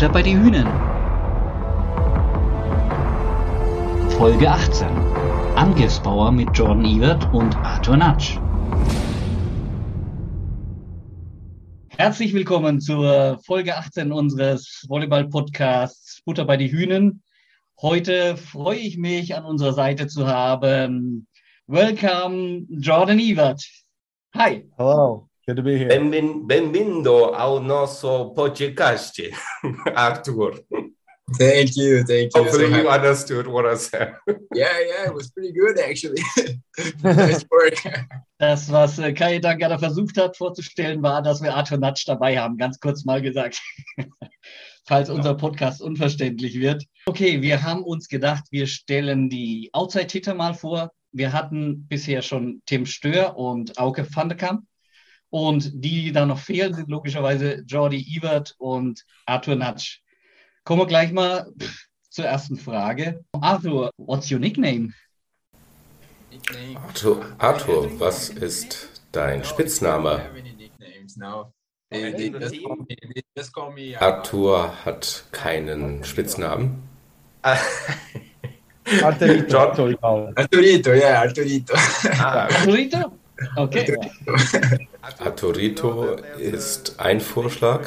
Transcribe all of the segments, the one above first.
Butter bei die Hühnen. Folge 18. Angriffsbauer mit Jordan Ebert und Arthur Natsch. Herzlich willkommen zur Folge 18 unseres Volleyball-Podcasts Butter bei die Hühnen. Heute freue ich mich, an unserer Seite zu haben. Welcome, Jordan Ebert. Hi. Hello. Good to be here. Benvin- Bem-vindo ao nosso podcast, Arthur. Thank you, thank you. Hopefully So you happy- understood what I said. yeah, yeah, it was pretty good actually. nice work. Das, was äh, Kajetan gerade versucht hat vorzustellen, war, dass wir Arthur Natsch dabei haben. Ganz kurz mal gesagt. Falls unser Podcast unverständlich wird. Okay, wir haben uns gedacht, wir stellen die Outside-Hitter mal vor. Wir hatten bisher schon Tim Stör und Auke van der Kamp. Und die, die da noch fehlen, sind logischerweise Jordi Ebert und Arthur Natsch. Kommen wir gleich mal zur ersten Frage. Arthur, what's your nickname? Nickname. Arthur, Arthur, was ist dein Spitzname? Arthur hat keinen Spitznamen. Arturito. Arturito, yeah, Arturito. Arturito? Okay. Arturito ist ein Vorschlag.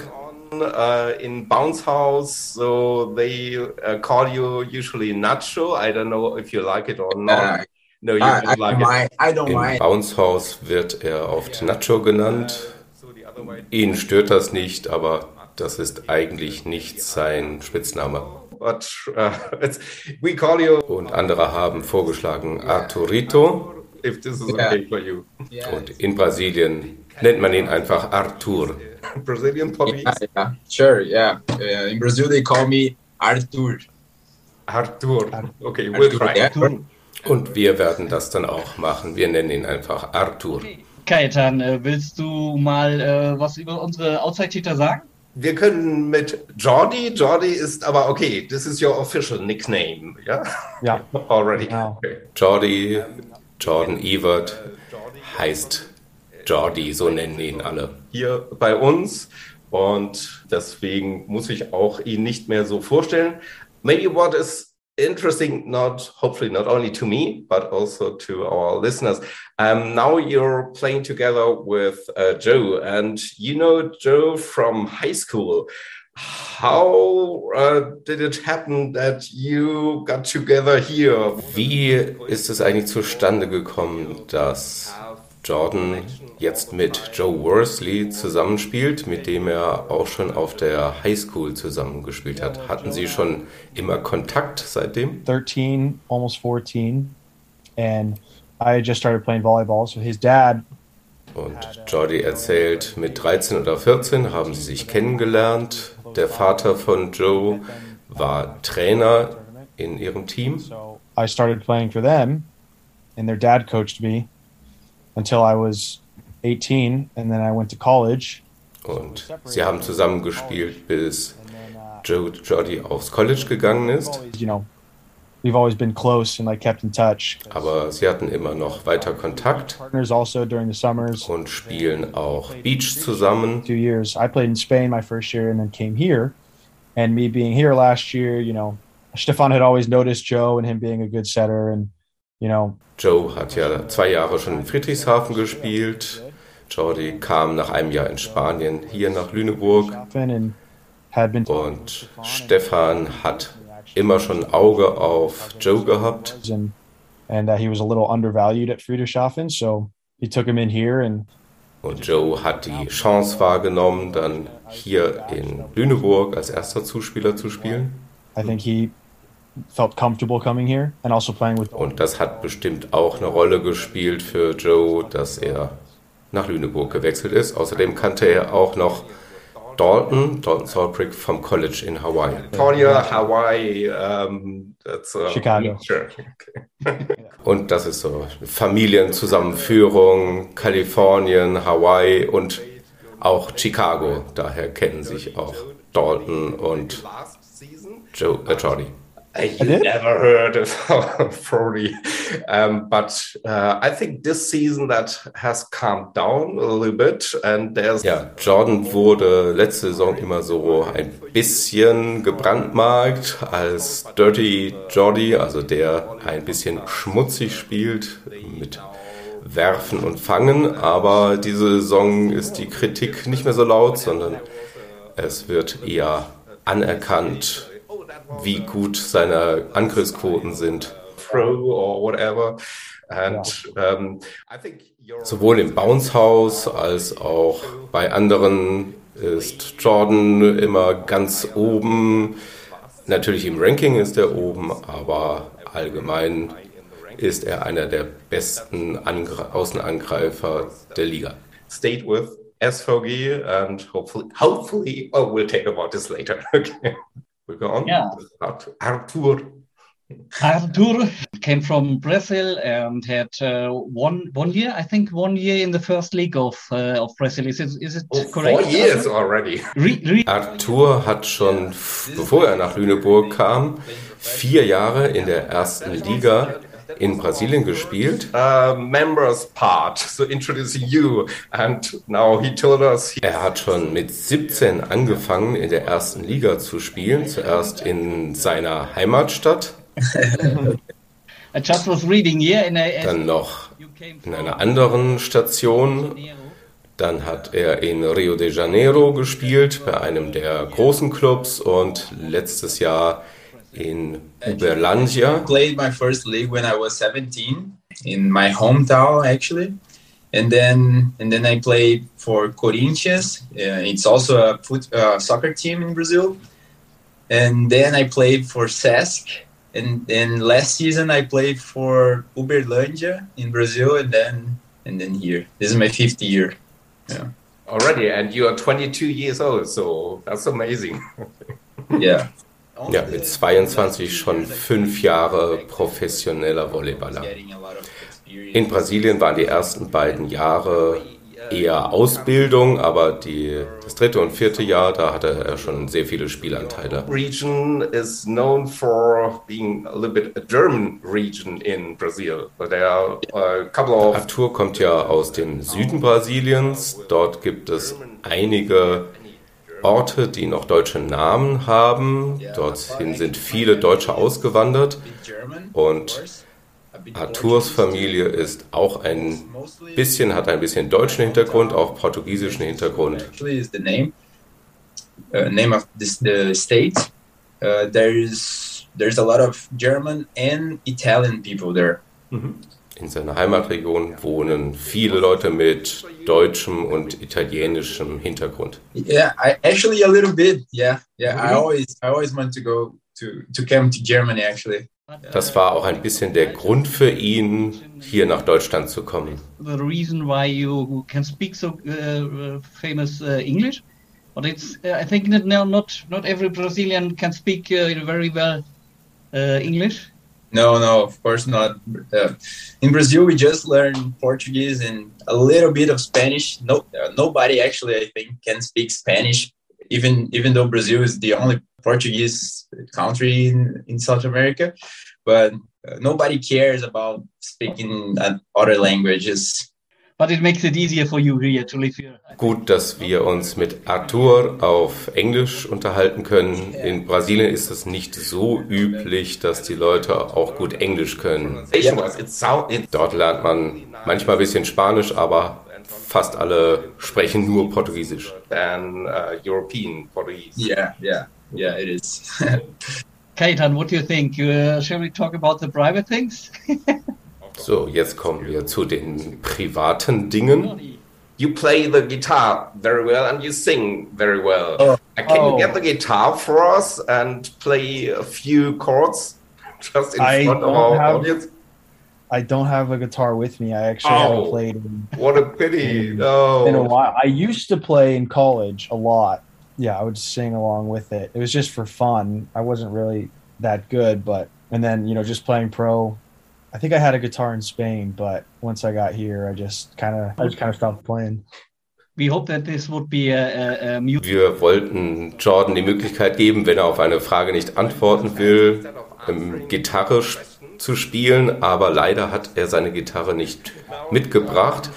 Uh, in Bounce House, so they uh, call you usually Nacho. I don't know if you like it or not. Uh, no, you I, I don't like don't it. mind. I don't Im mind. Bounce House wird er oft Nacho genannt. Ihn stört das nicht, aber das ist eigentlich nicht sein Spitzname. But uh, it's, we call you. Und andere haben vorgeschlagen Arturito. If this is Yeah. okay for you. Yeah, Und in Brasilien nennt man ihn einfach Artur. Brazilian police. yeah, yeah, sure, yeah. Uh, in Brazil, they call me Artur. Artur. Okay, we'll Artur, try. yeah. Und wir werden das dann auch machen. Wir nennen ihn einfach Artur. Kajetan, äh, willst du mal äh, was über unsere Outside-Hitter sagen? Wir können mit Jordi. Jordi ist aber okay. This is your official nickname, ja? Yeah. Already. Wow. Okay. Jordi, Jordan Evert heißt Jordi, so nennen ihn alle. Hier bei uns. Und deswegen muss ich auch ihn nicht mehr so vorstellen. Maybe what is interesting, not hopefully not only to me, but also to our listeners. Um, now you're playing together with uh, Joe, and you know Joe from high school. How uh, did it happen that you got together here? Wie ist es eigentlich zustande gekommen, dass Jordan jetzt mit Joe Worsley zusammenspielt, mit dem er auch schon auf der Highschool zusammengespielt hat? Hatten Sie schon immer Kontakt seitdem? 13, almost 14. And I just started playing volleyball. So his dad, Und Jordi erzählt, mit 13 oder 14 haben sie sich kennengelernt. Der Vater von Joe war Trainer in ihrem Team. I started playing for them. And their dad coached me until I was 18. And then I went to college. Und sie haben zusammen gespielt, bis Joe Jordi aufs College gegangen ist. you know, we've always been close and like kept in touch. Aber sie hatten immer noch weiter Kontakt Partners also during the summers. und spielen auch Beach zusammen. two years. I played in Spain my first year and then came here. And me being here last year, you know, Stefan had always noticed Joe and him being a good setter. And, you know, Joe hat ja zwei Jahre schon in Friedrichshafen gespielt. Jordi kam nach einem Jahr in Spanien hier nach Lüneburg. Und Stefan hat immer schon ein Auge auf Joe gehabt. and and he was a little undervalued at Friedrichshafen, so he took him in here and Und Joe hat die Chance wahrgenommen, dann hier in Lüneburg als erster Zuspieler zu spielen. I think he felt comfortable coming here and also playing with Und das hat bestimmt auch eine Rolle gespielt für Joe, dass er nach Lüneburg gewechselt ist. Außerdem kannte er auch noch Dalton, Dalton Saltbrick vom College in Hawaii. California, Hawaii, um, that's a Chicago. Sure. Und das ist so Familienzusammenführung, Kalifornien, Hawaii und auch Chicago. Daher kennen sich auch Dalton und Joe, äh, Jordi. You never heard of Frody. Um, but uh, I think this season that has calmed down a little bit and there's Ja, Jordan wurde letzte Saison immer so ein bisschen gebrandmarkt als Dirty Jordy, also der ein bisschen schmutzig spielt mit Werfen und Fangen, aber diese Saison ist die Kritik nicht mehr so laut, sondern es wird eher anerkannt, wie gut seine Angriffsquoten sind. Sowohl im Bounce House als auch bei anderen ist Jordan immer ganz oben. Natürlich im Ranking ist er oben, aber allgemein ist er einer der besten Angr Außenangreifer der Liga. Stayed with SVG and hopefully, hopefully, oh, we'll take about this later. okay. We go on. Yeah. Artur. Artur came from Brazil and had uh, one one year, I think, one year in the first league of uh, of Brazil. Is it, is it oh, correct? Four years already. Re, re Artur hat schon, bevor er nach Lüneburg kam, vier Jahre in der ersten Liga in Brasilien gespielt. Uh, members part, so introducing you. And now he told us. Er hat schon mit 17 angefangen, in der ersten Liga zu spielen. Zuerst in seiner Heimatstadt. I just was reading here in a, Dann noch in einer anderen Station. Dann hat er in Rio de Janeiro gespielt, bei einem der großen Clubs und letztes Jahr in Uberlândia. I played my first league when I was 17 in my hometown actually. And then and then I played for Corinthians. Uh, it's also a foot, uh, soccer team in Brazil. And then I played for SESC. And then last season I played for Uberlândia in Brazil and then and then here. This is my fifth year. Yeah. Already, and you are 22 years old, so that's amazing. yeah. Ja, mit 22 schon fünf Jahre professioneller Volleyballer. In Brasilien waren die ersten beiden Jahre eher Ausbildung, aber die, das dritte und vierte Jahr, da hatte er schon sehr viele Spielanteile. Region is known for being a little bit a German region in Brazil. There are a couple of Arthur kommt ja aus dem Süden Brasiliens. Dort gibt es einige Orte, die noch deutsche Namen haben. Dorthin sind viele Deutsche ausgewandert und Arthurs Familie ist auch ein bisschen, hat ein bisschen deutschen Hintergrund, auch portugiesischen Hintergrund. Uh, name of this, the state. Uh, there's there's a lot of German and Italian people there. Mhm in seiner Heimatregion wohnen viele Leute mit deutschem und italienischem Hintergrund. Yeah, I, actually a little bit. Yeah, yeah. I always, I always want to go to to come to Germany actually. Das war auch ein bisschen der Grund für ihn, hier nach Deutschland zu kommen. The reason why you can speak so uh, famous uh, English, but it's uh, I think that now not not every Brazilian can speak uh, very well uh, English. No, no, of course not. Uh, in Brazil, we just learn Portuguese and a little bit of Spanish. No, uh, nobody actually, I think, can speak Spanish. Even even though Brazil is the only Portuguese country in, in South America, but uh, nobody cares about speaking other languages. But it makes it easier for you here to live here. Gut, dass wir uns mit Arthur auf Englisch unterhalten können. In Brasilien ist es nicht so üblich, dass die Leute auch gut Englisch können. Dort lernt man manchmal ein bisschen Spanisch, aber fast alle sprechen nur Portugiesisch. Uh, European Portuguese. Yeah, yeah, yeah, it is. Kaitan, what do you think? Uh, shall we talk about the private things? So, jetzt kommen wir zu den privaten Dingen. You play the guitar very well and you sing very well. Oh. Uh, can oh. you get the guitar for us and play a few chords just in I front of our have, audience? I don't have a guitar with me. I actually oh, haven't played. In, what a pity! In, oh. in a while. I used to play in college a lot. Yeah, I would sing along with it. It was just for fun. I wasn't really that good, but and then you know just playing pro I think I had a guitar in Spain, but once I got here, I just kind of I just kind of stopped playing. We hope that this would be a, a, a Wir wollten Jordan die Möglichkeit geben, wenn er auf eine Frage nicht antworten will, ähm, Gitarre zu spielen, aber leider hat er seine Gitarre nicht mitgebracht.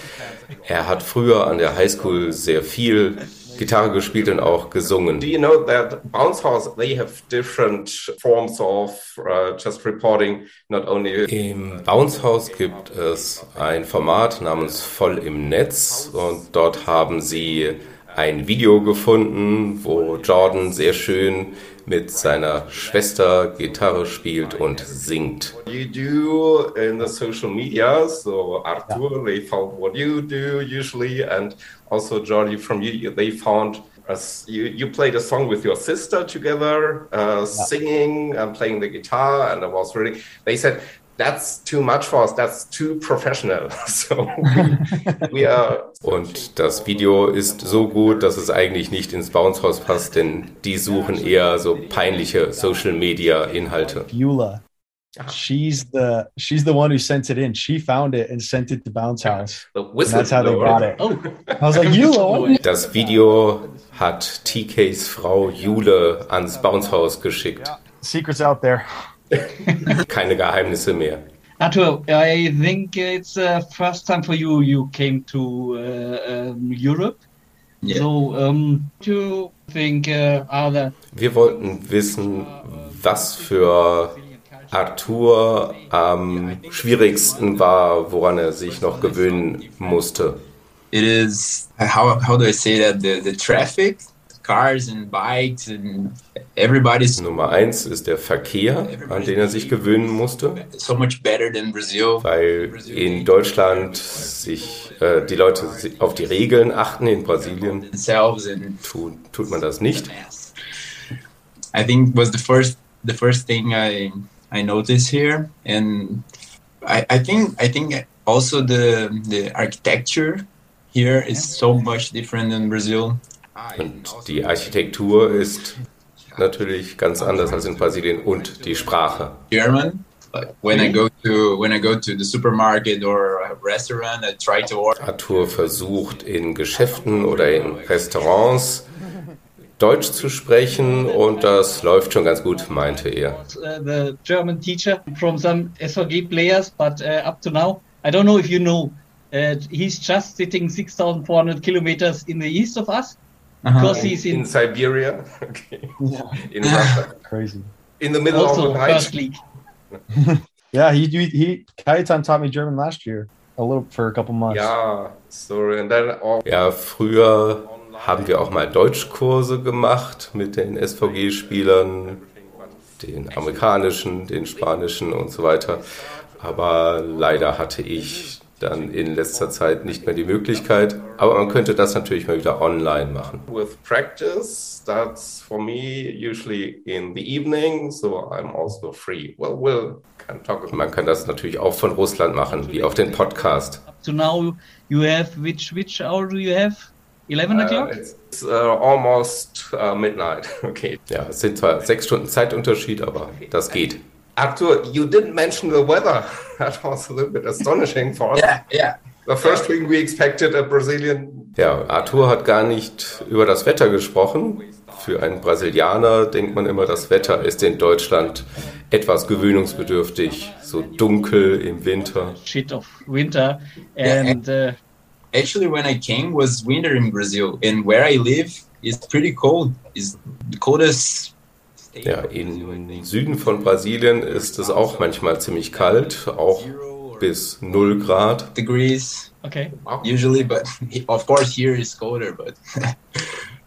Er hat früher an der Highschool sehr viel Gitarre gespielt und auch gesungen. Do you know that Bounce House they have different forms of uh, just reporting not only Im Bounce House gibt es ein Format namens Voll im Netz und dort haben sie ein Video gefunden, wo Jordan sehr schön mit seiner Schwester Gitarre spielt und singt. You do in the social media, so Arthur, they found what you do usually, and also Jordi from you, they found as you, you played a song with your sister together, uh, singing and playing the guitar, and it was really. They said that's too much for us. That's too professional. So we, we are. Und das Video ist so gut, dass es eigentlich nicht ins Bounce House passt, denn die suchen eher so peinliche Social Media Inhalte. Beulah. She's the she's the one who sent it in. She found it and sent it to Bounce House. that's how they got it. Oh. I was like, Eula. Das Video hat TKs Frau Jule ans Bounce House geschickt. Secrets out there. Keine Geheimnisse mehr. Arthur, I think it's the uh, first time for you you came to uh, um, Europe. Yeah. So, um, do you think uh, are there Wir wollten wissen, was für Arthur am schwierigsten war, woran er sich noch gewöhnen musste. It is how how do I say that the the traffic cars and bikes and everybody's Nummer eins ist der Verkehr, an den er sich gewöhnen musste. So much better than Brazil. Weil in Deutschland sich äh, die Leute auf die Regeln achten, in Brasilien tut, tut man das nicht. I think was the first the first thing I I noticed here, and I, I think I think also the the architecture here is so much different than Brazil. Und die Architektur ist natürlich ganz anders als in Brasilien und die Sprache. German. When I go to when I go to the supermarket or a restaurant, I try to order. Arthur versucht in Geschäften oder in Restaurants Deutsch zu sprechen und das läuft schon ganz gut, meinte er. Uh, the German teacher from some SVG players, but uh, up to now, I don't know if you know, uh, he's just sitting 6,400 kilometers in the east of us. Because he's in, in Siberia, okay. Yeah. in Russia, crazy. In the middle also, of the night. league. yeah, he he Kajetan taught me German last year, a little for a couple months. Ja, sorry, and then all ja, früher haben wir auch mal Deutschkurse gemacht mit den SVG-Spielern, den amerikanischen, den spanischen und so weiter. Aber leider hatte ich dann in letzter Zeit nicht mehr die Möglichkeit. Aber man könnte das natürlich mal wieder online machen. With practice, that's for me usually in the evening, so I'm also free. Well, we'll can talk. Man kann das natürlich auch von Russland machen, wie auf den Podcast. So now you have which which hour do you have? 11 uh, o'clock? Uh, it's uh, almost uh, midnight. Okay. Ja, es sind zwar sechs Stunden Zeitunterschied, aber das geht. Arthur, you didn't mention the weather. That was a little bit astonishing for us. Yeah, yeah. The first thing we expected a Brazilian. Ja, Arthur hat gar nicht über das Wetter gesprochen. Für einen Brasilianer denkt man immer, das Wetter ist in Deutschland etwas gewöhnungsbedürftig, so dunkel im Winter. Shit of winter and uh, actually when I came was winter in Brazil and where I live is pretty cold. Is the coldest ja, im Süden von Brasilien ist es auch manchmal ziemlich kalt, auch bis 0 Grad. Degrees. Okay. Usually, but of course here is colder, but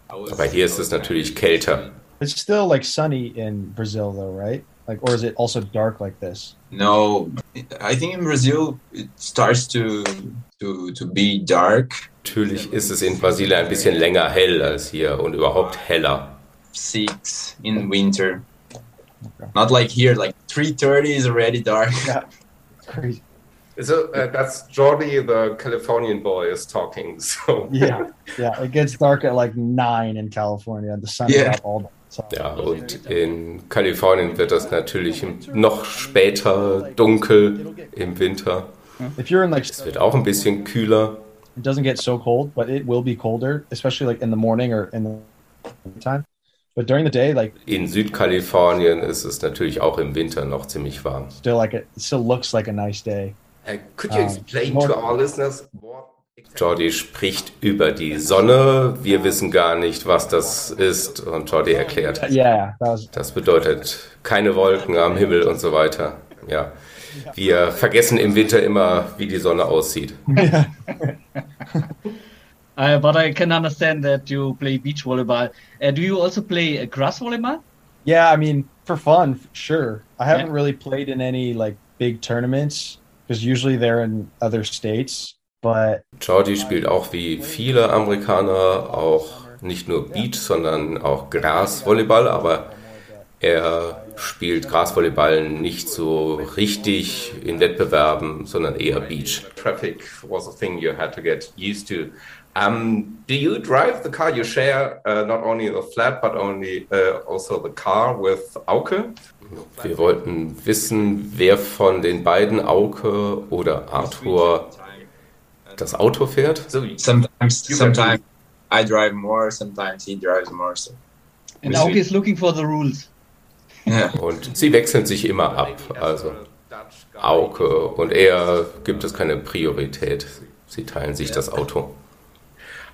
Aber hier ist es natürlich kälter. It's still like sunny in Brazil though, right? Like or is it also dark like this? No, I think in Brazil it starts to to to be dark. Natürlich ist es in Brasilien ein bisschen länger hell als hier und überhaupt heller. Six in winter. Okay. Not like here, like three thirty is already dark. Yeah, crazy. So uh, that's Jordi, the Californian boy, is talking. So yeah, yeah, it gets dark at like nine in California. The sun yeah. is out all day. So. Ja, und in Kalifornien wird das natürlich noch später dunkel im Winter. If you're in like, es wird auch ein bisschen kühler. it doesn't get so cold, but it will be colder, especially like in the morning or in the time. But during the day, like In Südkalifornien ist es natürlich auch im Winter noch ziemlich warm. still like it, it still looks like a nice day. Could you explain more- to our listeners what Jordi spricht über die Sonne. Wir wissen gar nicht, was das ist. Und Jordi erklärt. Yeah, that was Das bedeutet keine Wolken am Himmel und so weiter. Ja. Wir vergessen im Winter immer, wie die Sonne aussieht. Uh, but I can understand that you play beach volleyball. Uh, do you also play uh, grass volleyball? yeah. I mean, for fun, sure. I haven't Yeah. really played in any like big tournaments because usually they're in other states. But Jordi spielt auch wie viele Amerikaner auch nicht nur Beach, sondern auch Grasvolleyball, aber er spielt Grasvolleyball nicht so richtig in Wettbewerben, sondern eher Beach. Traffic was a thing you had to get used to. Um, do you drive the car? You share uh, not only the flat, but only uh, also the car with Auke. Wir wollten wissen, wer von den beiden, Auke oder Arthur, das Auto fährt. So sometimes, sometimes I drive more. Sometimes he drives more. So And Auke is looking for the rules. yeah. Und sie wechseln sich immer ab. Also Auke und er gibt es keine Priorität. Sie teilen sich das Auto.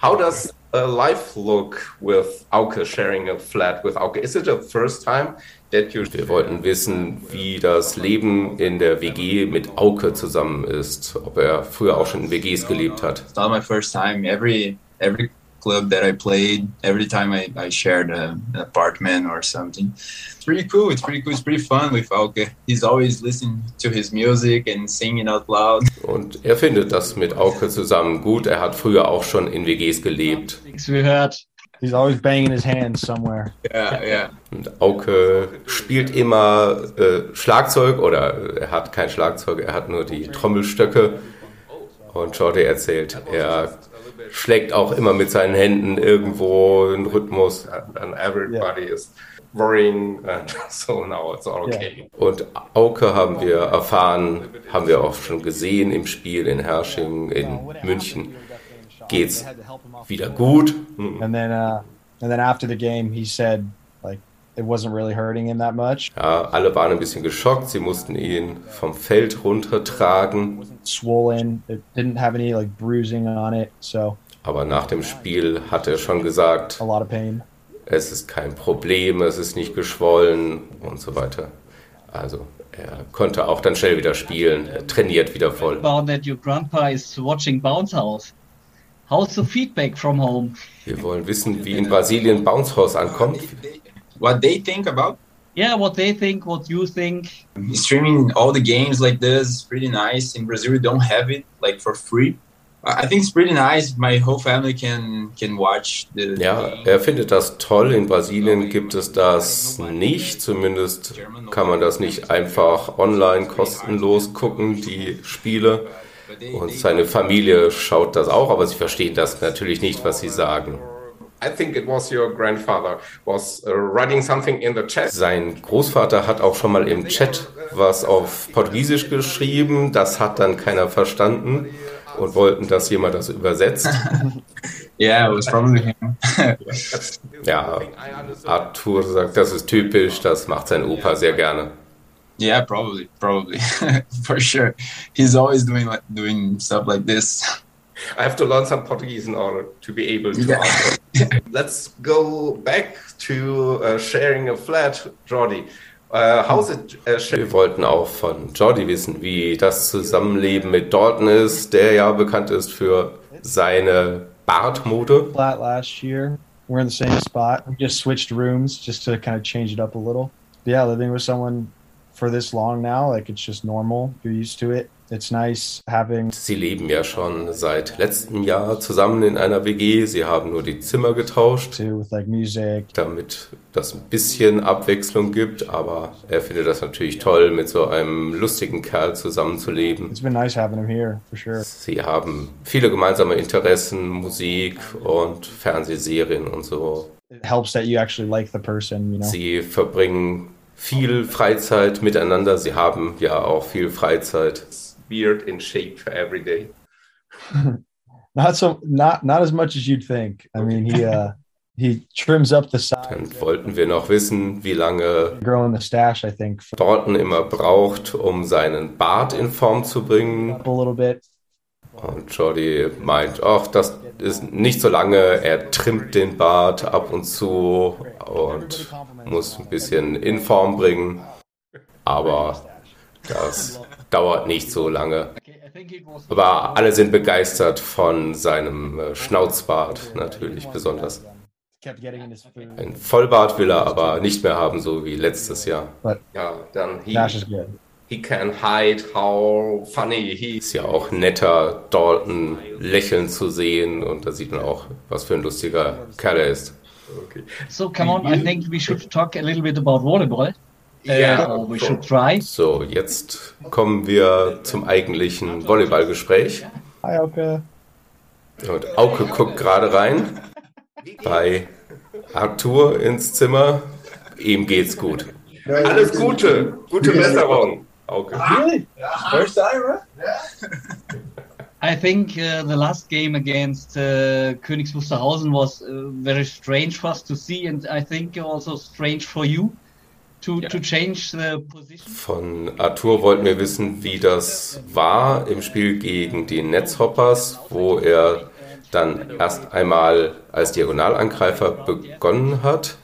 How does a life look with Auke sharing a flat with Auke? Is it the first time that you Wir wollten wissen, wie das Leben in der WG mit Auke zusammen ist. Ob er früher auch schon in WGs gelebt hat. It's not my first time. Every every club that I played, every time I, I shared a, an apartment or something. It's pretty cool. It's pretty cool. It's pretty fun with Auke. He's always listening to his music and singing out loud. Und er findet das mit Auke zusammen gut. Er hat früher auch schon in WGs gelebt. Nichts gehört. he's always banging his hands somewhere. Yeah, yeah. Und Auke spielt immer äh, Schlagzeug oder er hat kein Schlagzeug, er hat nur die Trommelstöcke. Und Jordi erzählt, er schlägt auch immer mit seinen Händen irgendwo einen Rhythmus. And everybody is worrying and so now it's all okay. Und Auke haben wir erfahren, haben wir auch schon gesehen im Spiel in Hersching, in München. Geht's wieder gut. And then, uh, and then after the game, he said like it wasn't really hurting him that much. Ja, alle waren ein bisschen geschockt. Sie mussten ihn vom Feld runtertragen. Swollen. It didn't have any like bruising on it, so Aber nach dem Spiel hat er schon gesagt, a lot of pain. es ist kein Problem, es ist nicht geschwollen und so weiter. Also er konnte auch dann schnell wieder spielen, er trainiert wieder voll. About that your grandpa is watching Bounce House. How's the feedback from home? Wir wollen wissen, wie in Brasilien Bounce House ankommt. What they think about Yeah, what they think, what you think. streaming all the games like this is pretty nice. In Brazil, we don't have it like for free. I I think it's pretty nice. My whole family can can watch the. Ja, er findet das toll. In Brasilien gibt es das nicht. Zumindest kann man das nicht einfach online kostenlos gucken, die Spiele. Und seine Familie schaut das auch, aber sie verstehen das natürlich nicht, was sie sagen. I think it was your grandfather was uh, writing something in the chat. Sein Großvater hat auch schon mal im Chat was auf Portugiesisch geschrieben. Das hat dann keiner verstanden und wollten, dass jemand das übersetzt. Yeah, it was probably him. Ja, Arthur sagt, das ist typisch, das macht sein Opa sehr gerne. yeah, probably, probably, for sure. He's always doing like doing stuff like this. I have to learn some Portuguese in order to be able to Yeah. answer. Let's go back to uh, sharing a flat, Jordi. Uh, how's it? Uh, sh- Wir wollten auch von Jordi wissen, wie das Zusammenleben mit Dalton ist, der ja bekannt ist für seine Bartmode. Flat last year. We're in the same spot. We just switched rooms just to kind of change it up a little. Yeah, living with someone for this long now, like it's just normal. You're used to it. It's nice having Sie leben ja schon seit letztem Jahr zusammen in einer WG. Sie haben nur die Zimmer getauscht. damit das ein bisschen Abwechslung gibt, aber er findet das natürlich toll, mit so einem lustigen Kerl zusammenzuleben. It's been nice having him here for sure. Sie haben viele gemeinsame Interessen, Musik und Fernsehserien und so. It helps that you actually like the person, you know. Sie verbringen viel Freizeit miteinander. Sie haben ja auch viel Freizeit. Beard in shape every day. Not so, not not as much as you'd think. I mean, he uh, he trims up the sides. Dann wollten wir noch wissen, wie lange Growing the stash, I think, Dalton immer braucht, um seinen Bart in Form zu bringen. up a little bit. Und Jordi meint, ach, das ist nicht so lange. Er trimmt den Bart ab und zu und muss ein bisschen in Form bringen. Aber das dauert nicht so lange. Aber alle sind begeistert von seinem äh, Schnauzbart, natürlich besonders. Ein Vollbart will er aber nicht mehr haben, so wie letztes Jahr. Ja, dann he, is he can hide how funny he ist. Ja auch netter, Dalton lächeln zu sehen und da sieht man auch, was für ein lustiger Kerl er ist. Okay. So come on, I think we should talk a little bit about volleyball. Ja. Uh, we should try. So, jetzt kommen wir zum eigentlichen Volleyballgespräch. Hi, Oka. Und Auke guckt gerade rein bei Arthur ins Zimmer. Ihm geht's gut. Alles Gute, gute Besserung, Auke. Really? First time, right? I think uh, the last game against uh, Königs Wusterhausen was uh, very strange for us to see, and I think also strange for you to, to change the position. Von Arthur wollten wir wissen, wie das war im Spiel gegen die Netzhoppers, wo er dann erst einmal als Diagonalangreifer begonnen hat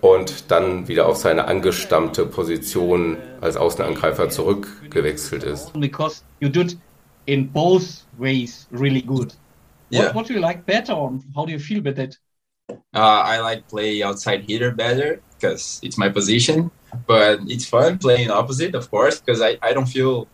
und dann wieder auf seine angestammte Position als Außenangreifer zurückgewechselt ist. Because you did in both ways really good. Yeah. What, what do you like better, and how do you feel with it? Uh, I like play outside hitter better because it's my position, but it's fun playing opposite, of course, because I, I don't feel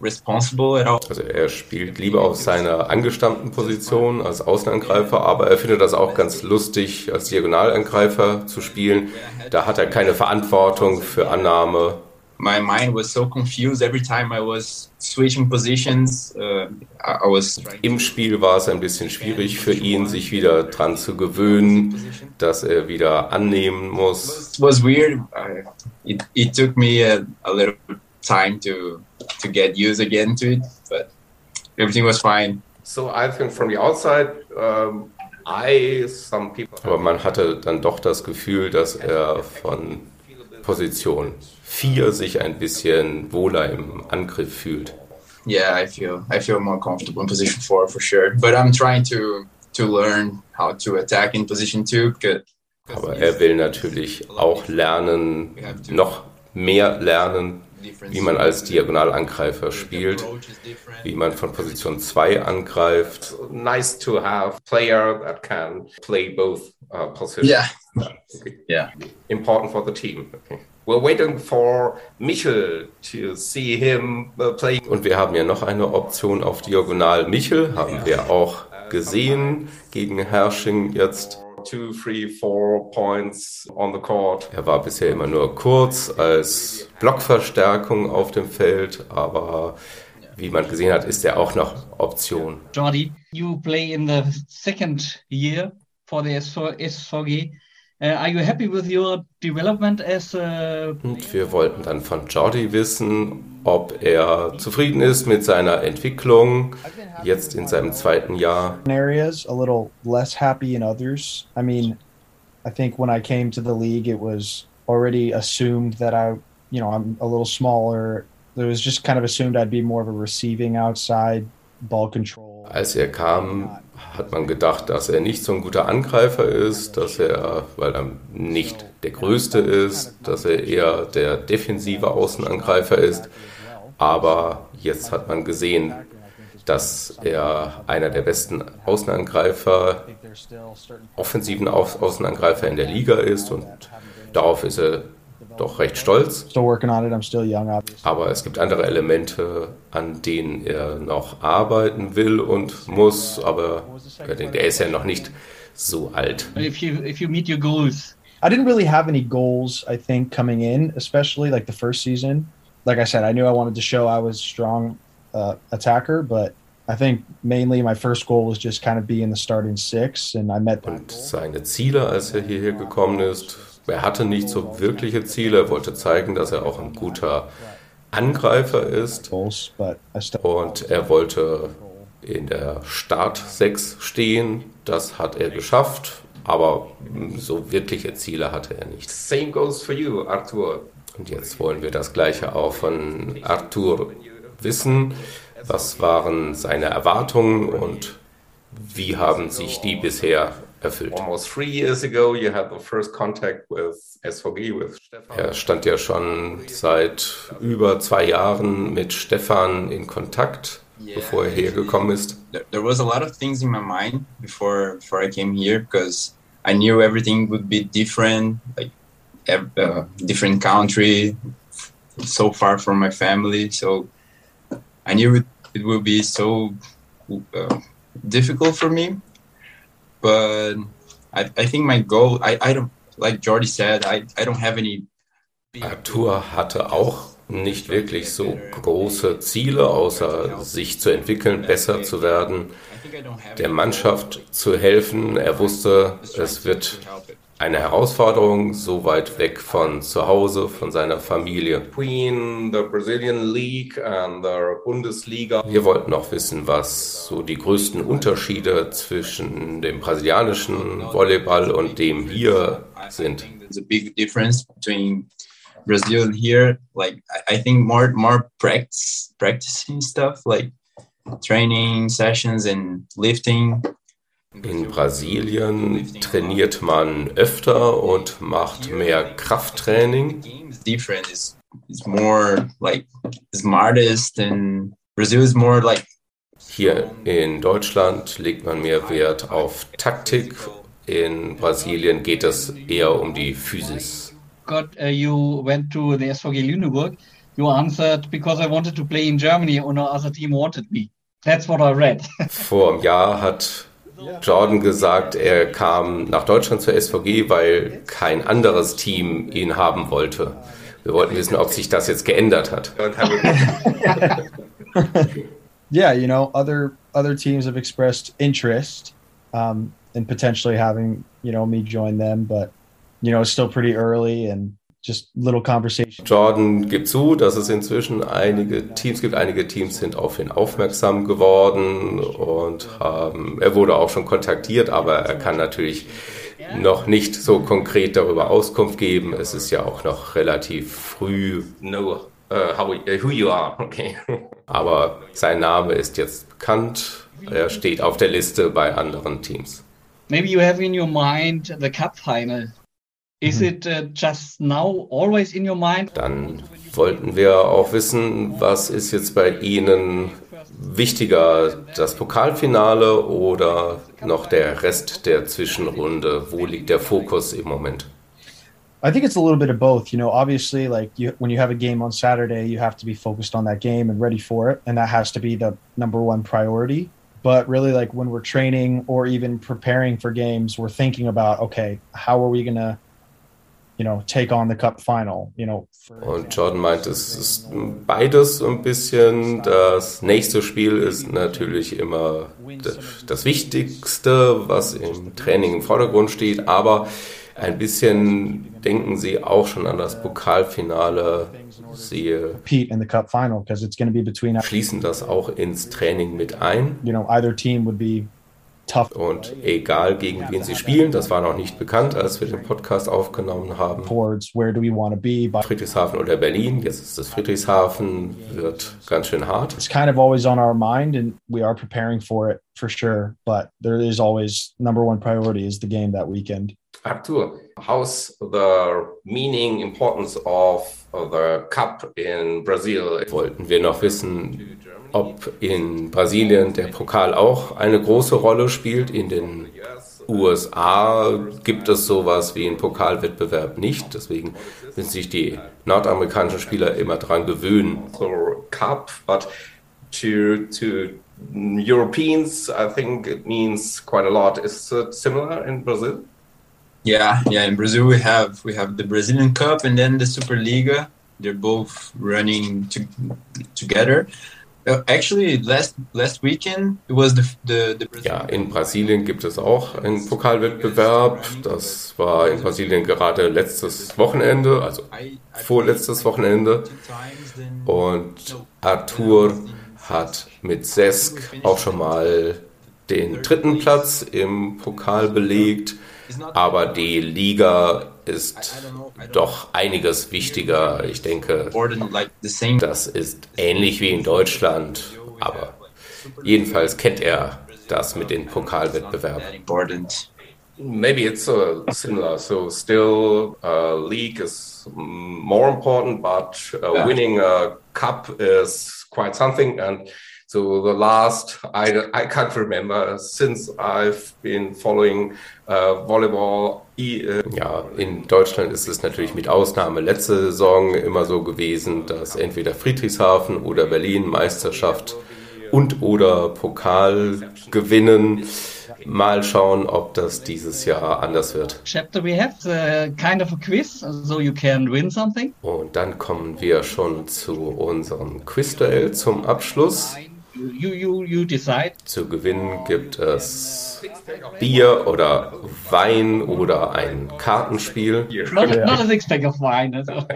responsible at all. Also er spielt lieber auf seiner angestammten Position als Außenangreifer, aber er findet das auch ganz lustig, als Diagonalangreifer zu spielen. Da hat er keine Verantwortung für Annahme. My mind was so confused every time I was switching positions. Uh, I, was Im Spiel war es ein bisschen schwierig für ihn, sich wieder dran zu gewöhnen, dass er wieder annehmen muss. It was weird. I, it, it took me a, a little time to to get used again to it, but everything was fine. So I think from the outside, um, I some people. Aber man hatte dann doch das Gefühl, dass er von Position 4 sich ein bisschen wohler im Angriff fühlt. Yeah, I feel I feel more comfortable in position four for sure. But I'm trying to to learn how to attack in position two because Aber er will natürlich auch lernen, noch mehr lernen, wie man als Diagonalangreifer spielt, wie man von Position 2 angreift. Nice to have player that can play both uh, positions. Yeah. Okay. Yeah. Important for the team. Okay. We're waiting for Michel to see him uh, play. Und wir haben ja noch eine Option auf Diagonal. Michel haben wir auch gesehen gegen Hersching jetzt. Two, three, four points on the court. Er war bisher immer nur kurz als Blockverstärkung auf dem Feld, aber wie man gesehen hat, ist er auch noch Option. Jordi, you play in the second year for the SV SVG. Uh, are you happy with your development as a Und wir wollten dann von Jordi wissen, ob er zufrieden ist mit seiner Entwicklung jetzt in seinem zweiten Jahr. in areas, a little less happy in others. I mean, I think when I came to the league, it was already assumed that I, you know, I'm a little smaller. It was just kind of assumed I'd be more of a receiving outside ball control. Als er kam, hat man gedacht, dass er nicht so ein guter Angreifer ist, dass er, weil er nicht der Größte ist, dass er eher der defensive Außenangreifer ist. Aber jetzt hat man gesehen, dass er einer der besten Außenangreifer, offensiven Au- Außenangreifer in der Liga ist und darauf ist er doch recht stolz. still working on it. I'm still young, obviously. Aber es gibt andere Elemente, an denen er noch arbeiten will und muss. Aber ich denke, er ist ja noch nicht so alt. if you if you meet your goals? I didn't really have any goals, I think, coming in, especially like the first season. Like I said, I knew I wanted to show I was a strong uh, attacker, but I think mainly my first goal was just kind of be in the starting six, and I met Und seine Ziele, als er hierher gekommen ist, er hatte nicht so wirkliche Ziele. Er wollte zeigen, dass er auch ein guter Angreifer ist. Und er wollte in der Start 6 stehen. Das hat er geschafft, aber so wirkliche Ziele hatte er nicht. Same goes for you, Arthur. Und jetzt wollen wir das Gleiche auch von Arthur wissen. Was waren seine Erwartungen und wie haben sich die bisher erfüllt? Almost three years ago, you had the first contact with SVG, with Stefan. Er stand ja schon seit über zwei Jahren mit Stefan in Kontakt, yeah. bevor er hergekommen ist. There was a lot of things in my mind before before I came here because I knew everything would be different, like a different country, so far from my family. So I knew it, it would be so uh, difficult for me. But I, I think my goal, I, I don't, like Jordi said, I, I don't have any. Arthur hatte auch nicht wirklich so große Ziele, außer sich zu entwickeln, besser zu werden, der Mannschaft zu helfen. Er wusste, es wird eine Herausforderung, so weit weg von zu Hause, von seiner Familie. Between the Brazilian League and the Bundesliga. Wir wollten auch wissen, was so die größten Unterschiede zwischen dem brasilianischen Volleyball und dem hier sind. There's a big difference between Brazil and here. Like I think more more practice practicing stuff like training sessions and lifting in Brasilien trainiert man öfter und macht mehr Krafttraining. Hier in Deutschland legt man mehr Wert auf Taktik. In Brasilien geht es eher um die Physis. God, uh, you went to the SVG Lüneburg. You answered because I wanted to play in Germany or no other team wanted me. That's what I read. Vor einem Jahr hat Jordan gesagt, er kam nach Deutschland zur SVG, weil kein anderes Team ihn haben wollte. Wir wollten wissen, ob sich das jetzt geändert hat. yeah, you know, other other teams have expressed interest um, in potentially having you know me join them, but you know it's still pretty early and just little conversation. Jordan gibt zu, dass es inzwischen einige Teams gibt. Einige Teams sind auf ihn aufmerksam geworden und haben, er wurde auch schon kontaktiert, aber er kann natürlich noch nicht so konkret darüber Auskunft geben. Es ist ja auch noch relativ früh. No, uh, how, who you are, okay. aber sein Name ist jetzt bekannt. Er steht auf der Liste bei anderen Teams. Maybe you have in your mind the Cup Final Is mhm. it uh, just now always in your mind? Dann wollten wir auch wissen, was ist jetzt bei Ihnen wichtiger, das Pokalfinale oder noch der Rest der Zwischenrunde? Wo liegt der Fokus im Moment? I think it's a little bit of both. You know, obviously, like you, when you have a game on Saturday, you have to be focused on that game and ready for it, and that has to be the number one priority. But really, like when we're training or even preparing for games, we're thinking about, okay, how are we going Und Jordan meint, es ist beides ein bisschen. Das nächste Spiel ist natürlich immer das Wichtigste, was im Training im Vordergrund steht, aber ein bisschen denken sie auch schon an das Pokalfinale. Sie schließen das auch ins Training mit ein. You know, either team would be. Und egal gegen wen sie spielen, das war noch nicht bekannt, als wir den Podcast aufgenommen haben. Friedrichshafen oder Berlin. Jetzt ist es Friedrichshafen, wird ganz schön hart. It's kind of always on our mind and we are preparing for it for sure. But there is always number one priority is the game that weekend. Arthur, how's the meaning, importance of the cup in Brazil? Wollten wir noch wissen, ob in Brasilien der Pokal auch eine große Rolle spielt. In den USA gibt es sowas wie einen Pokalwettbewerb nicht. Deswegen müssen sich die nordamerikanischen Spieler immer daran gewöhnen. So Cup, but to, to Europeans, I think it means quite a lot. Is it similar in Brazil? Yeah, yeah. In Brazil, we have we have the Brazilian Cup and then the Superliga. They're both running to, together. Uh, actually, last last weekend it was the, the, the Ja, in Brasilien gibt es auch einen Pokalwettbewerb. Das war in Brasilien gerade letztes Wochenende, also vorletztes Wochenende. Und Arthur hat mit Sesk auch schon mal den dritten Platz im Pokal belegt, aber die Liga ist doch einiges wichtiger. Ich denke, das ist ähnlich wie in Deutschland, aber jedenfalls kennt er das mit den Pokalwettbewerben. Maybe it's uh, similar. So still, uh, league is more important, but uh, yeah. winning a cup is quite something. And so the last, I, I can't remember since I've been following uh, Volleyball. Uh, ja, in Deutschland ist es natürlich mit Ausnahme letzte Saison immer so gewesen, dass entweder Friedrichshafen oder Berlin Meisterschaft und oder Pokal gewinnen. Mal schauen, ob das dieses Jahr anders wird. Chapter we have uh, kind of a quiz, so you can win something. Und dann kommen wir schon zu unserem Quizduell zum Abschluss. You, you, you decide. Zu gewinnen gibt es Bier oder Wein oder ein Kartenspiel. Not, not a six-pack of wine. Also.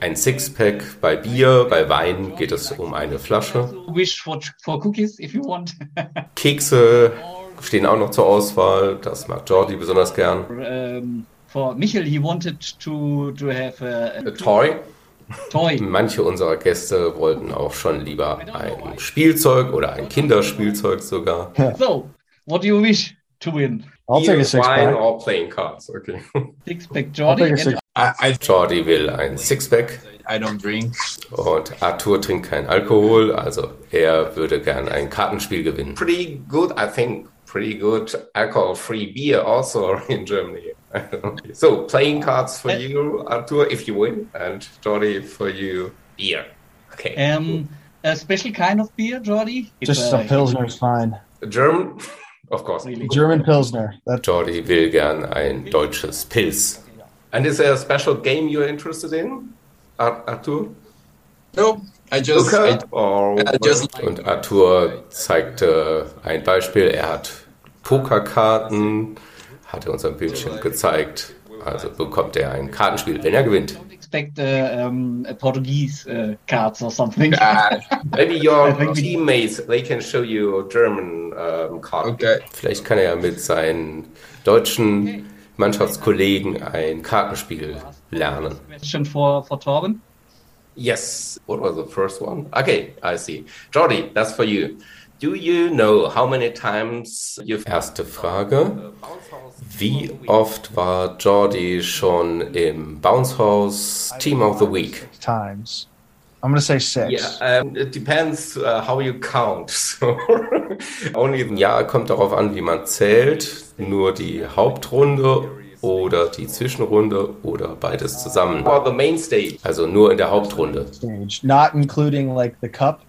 Ein Sixpack bei Bier, bei Wein geht es um eine Flasche. Wish for, for cookies if you want. Kekse stehen auch noch zur Auswahl. Das mag Jordi besonders gern. Um, for Michael, he wanted to, to have a, a toy. Toy. Manche unserer Gäste wollten auch schon lieber ein Spielzeug oder ein Kinderspielzeug sogar. So, what do you wish to win? I'll take a six wine pack. or playing cards. Okay. Six pack Jordi. six. I, I Jordi will ein Sixpack I don't drink. und Arthur trinkt kein Alkohol, also er würde gern ein Kartenspiel gewinnen. Pretty good, I think. Pretty good alcohol-free beer also in Germany. so playing cards for you, Arthur, if you win, and Jordi for you, beer. Okay. Um, a special kind of beer, Jordi? Just uh, a Pilsner is fine. German, of course. Really? German Pilsner. That's Jordi will gern ein deutsches Pilz. And is there a special game you're interested in, Ar- Arthur? No, I just I, I just Und Arthur zeigte ein Beispiel. Er hat Pokerkarten, hat er uns am Bildschirm gezeigt. Also bekommt er ein Kartenspiel, wenn er gewinnt. don't expect uh, um, a Portuguese uh, cards or something. ah, maybe your teammates they can show you German um, card. okay. Vielleicht kann er ja mit seinen deutschen Mannschaftskollegen ein Kartenspiel lernen. Question for, for Torben. Yes. What was the first one? Okay, I see. Jordi, that's for you. Do you know how many times you've Erste Frage. Wie oft war Jordi schon im Bounce House Team of the Week? times. I'm gonna say six. Yeah, um, it depends uh, how you count. So only Ja, kommt darauf an, wie man zählt. Nur die Hauptrunde oder die Zwischenrunde oder beides zusammen. for the main stage. Also nur in der Hauptrunde, Stage, not including like the cup.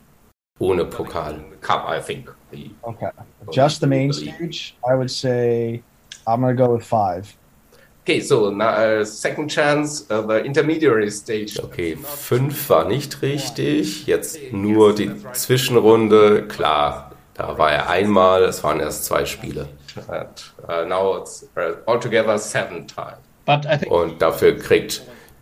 Ohne Pokal. Cup, I think. The, Okay, just the main stage. I would say I'm gonna go with five. okay, so now uh, second chance, uh, the intermediary stage. Okay, fünf war nicht richtig. Jetzt nur die Zwischenrunde. Klar, da war er einmal. Es waren erst zwei Spiele. And, uh, now it's uh, altogether seven times. But I think Und dafür kriegt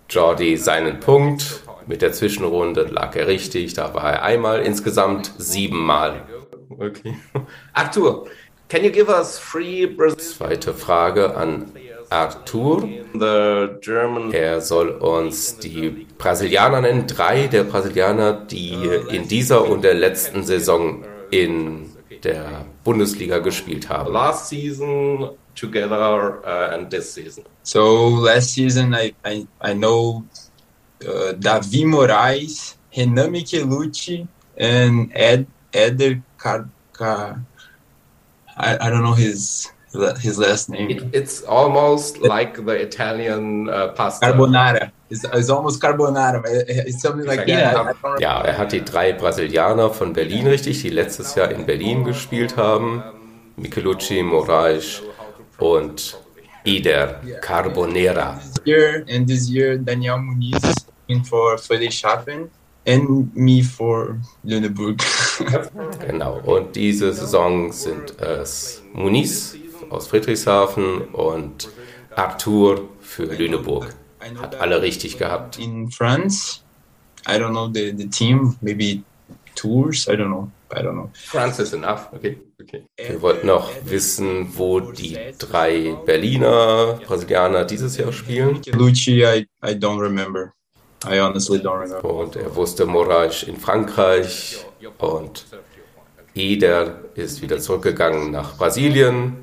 Jordi seinen Punkt. Mit der Zwischenrunde lag er richtig. Da war er einmal. Insgesamt siebenmal. Okay. Arthur, can you give us three Brazil Zweite Frage an Arthur. the German Er soll uns die Brasilianer nennen. Drei der Brasilianer, die in dieser und der letzten Saison in der Bundesliga gespielt haben. last season together uh, and this season? So last season I I, I know uh, Davi Moraes, Renan Michelucci, and Ed Eder Car, Car I, I don't know his his last name. It, it's almost like the Italian uh, pasta. Carbonara. It's, it's almost carbonara. but it- It's something like Yeah. that. Ja, er hat die drei Brasilianer von Berlin richtig, die letztes Jahr in Berlin gespielt haben. Michelucci, Moraes und Ider Carbonera. year and this year Daniel Muniz is in for Friedrichshafen and me for Lüneburg. Genau. Und diese Saison sind es Muniz aus Friedrichshafen und Arthur für Lüneburg. Hat alle richtig gehabt. in France. I don't know the, the team, maybe tours. I don't know. I don't know. France is enough. Okay. okay. Wir wollten noch wissen, wo die drei Berliner Brasilianer dieses Jahr spielen. Lucci, I, I don't remember. I honestly don't remember. Und er wusste Moraes in Frankreich und Eder ist wieder zurückgegangen nach Brasilien.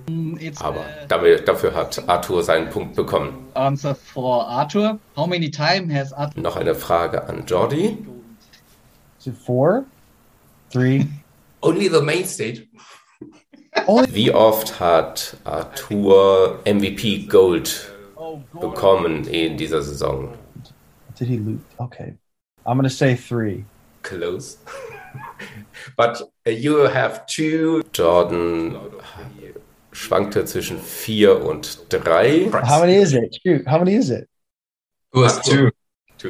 Aber damit, dafür hat Arthur seinen Punkt bekommen. Answer for Arthur. How many times has Arthur Noch eine Frage an Jordi. Is it four? Three? Only the main stage. Only Wie oft hat Arthur MVP Gold bekommen in dieser Saison? Did he lose? Okay. I'm gonna say three. Close. But uh, you have two. Jordan schwankte zwischen vier und drei. How many is it? Shoot, how many is it? It was two.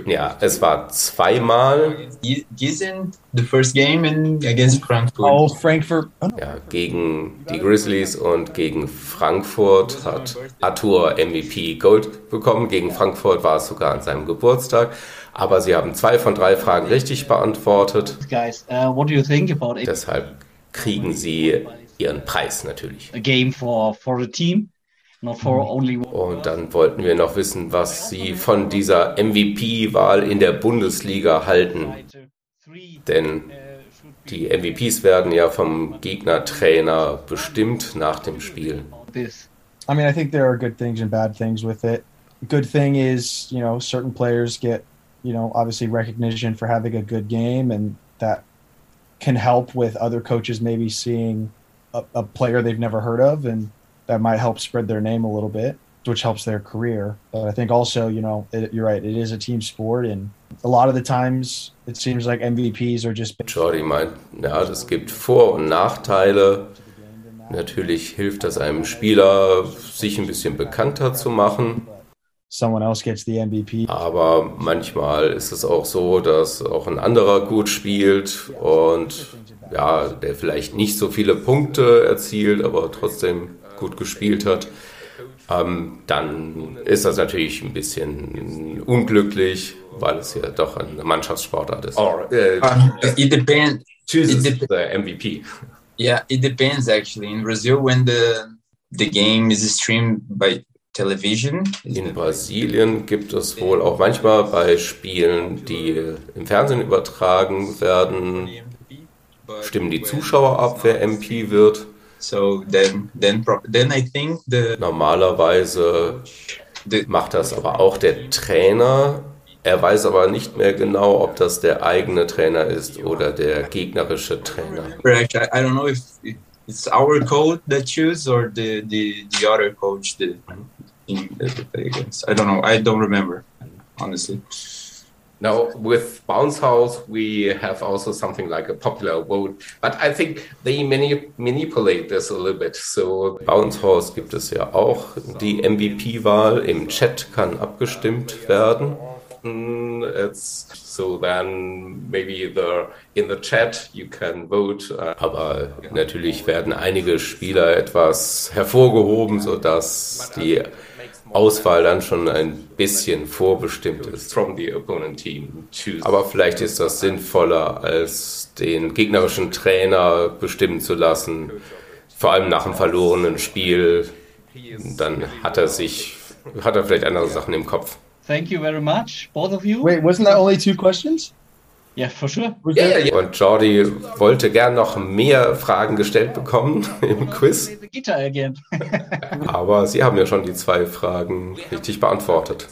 Ja, es war zweimal. Gi- Gießen, the first game in against Frankfurt. Oh, Frankfurt. Oh. Ja, gegen die Grizzlies und gegen Frankfurt hat Arthur MVP Gold bekommen. Gegen Frankfurt war es sogar an seinem Geburtstag. Aber sie haben zwei von drei Fragen richtig beantwortet. guys? Uh, what do you think about it? Deshalb kriegen sie ihren Preis natürlich. a game for for the team, Und dann wollten wir noch wissen, was sie von dieser MVP-Wahl in der Bundesliga halten. Denn uh, die MVPs werden ja vom Gegnertrainer bestimmt nach dem Spiel. I mean, I think there are good things and bad things with it. Good thing is, you know, certain players get, you know, obviously recognition for having a good game, and that can help with other coaches maybe seeing a, a player they've never heard of, and that might help spread their name a little bit, which helps their career. But I think also, you know, it, you're right, it is a team sport, and a lot of the times it seems like MVPs are just Jordi meint, ja, das gibt Vor- und Nachteile. Natürlich hilft das einem Spieler, sich ein bisschen bekannter zu machen. someone else gets the MVP. Aber manchmal ist es auch so, dass auch ein anderer gut spielt und ja, der vielleicht nicht so viele Punkte erzielt, aber trotzdem gut gespielt hat. Ähm, dann ist das natürlich ein bisschen unglücklich, weil es ja doch eine Mannschaftssportart ist. Or, äh, Uh, it depends. chooses it dep- the MVP. Yeah, it depends actually. In Brazil, when the the game is streamed by television, In Brasilien gibt es wohl auch manchmal bei Spielen, die im Fernsehen übertragen werden, stimmen die Zuschauer ab, wer MP wird. So then then then I think the Normalerweise the macht das aber auch der Trainer. Er weiß aber nicht mehr genau, ob das der eigene Trainer ist oder der gegnerische Trainer. actually, I don't know if it- it's our coach that choose or the the, the other coach that in that we play against. I don't know. I don't remember honestly. Now, with Bounce House, we have also something like a popular vote, but I think they mani manipulate this a little bit. So, Bounce House gibt es ja auch. Die MVP-Wahl im Chat kann abgestimmt werden. Mm, It's so then maybe the in the chat you can vote. uh, Aber natürlich werden einige Spieler etwas hervorgehoben, sodass die Auswahl dann schon ein bisschen vorbestimmt ist. From the opponent team. Aber vielleicht ist das sinnvoller, als den gegnerischen Trainer bestimmen zu lassen. Vor allem nach einem verlorenen Spiel. Dann hat er sich, hat er vielleicht andere Sachen im Kopf. Thank you very much, both of you. Wait, wasn't that only two questions? Yeah, for sure. Was there- Und Jordi wollte gern noch mehr Fragen gestellt bekommen im Quiz. Aber Sie haben ja schon die zwei Fragen richtig beantwortet.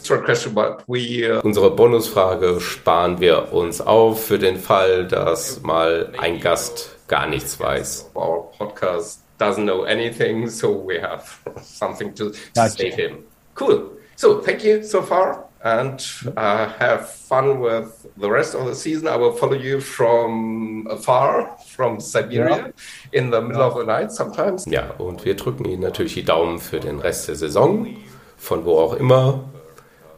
Unsere Bonusfrage sparen wir uns auf für den Fall, dass mal ein Gast gar nichts weiß. Our podcast doesn't know anything, so we have something to Gotcha. save him. Cool. So thank you so far. And uh, have fun with the rest of the season. I will follow you from afar, from Siberia, in the middle of the night sometimes. Ja, und wir drücken Ihnen natürlich die Daumen für den Rest der Saison, von wo auch immer,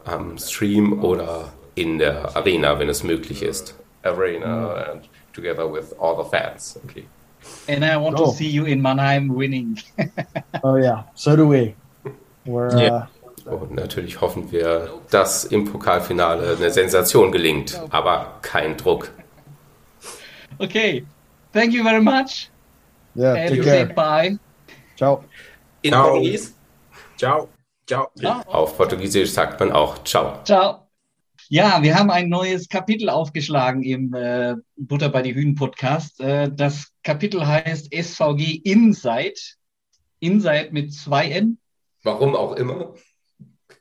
am Stream oder in der Arena, wenn es möglich ist. Arena and together with all the fans. Okay. And I want Oh. to see you in Mannheim winning. Oh yeah, so do we. We're Yeah. uh, Und natürlich hoffen wir, dass im Pokalfinale eine Sensation gelingt, aber kein Druck. Okay. Thank you very much. Yeah, And take care. bye. Ciao. In Ciao. Portugies? Ciao. Ciao. Ciao. Auf Portugiesisch sagt man auch Ciao. Ciao. Ja, wir haben ein neues Kapitel aufgeschlagen im äh, Butter bei die Hühn Podcast. Äh, das Kapitel heißt SVG Inside. Inside mit zwei N. Warum auch immer.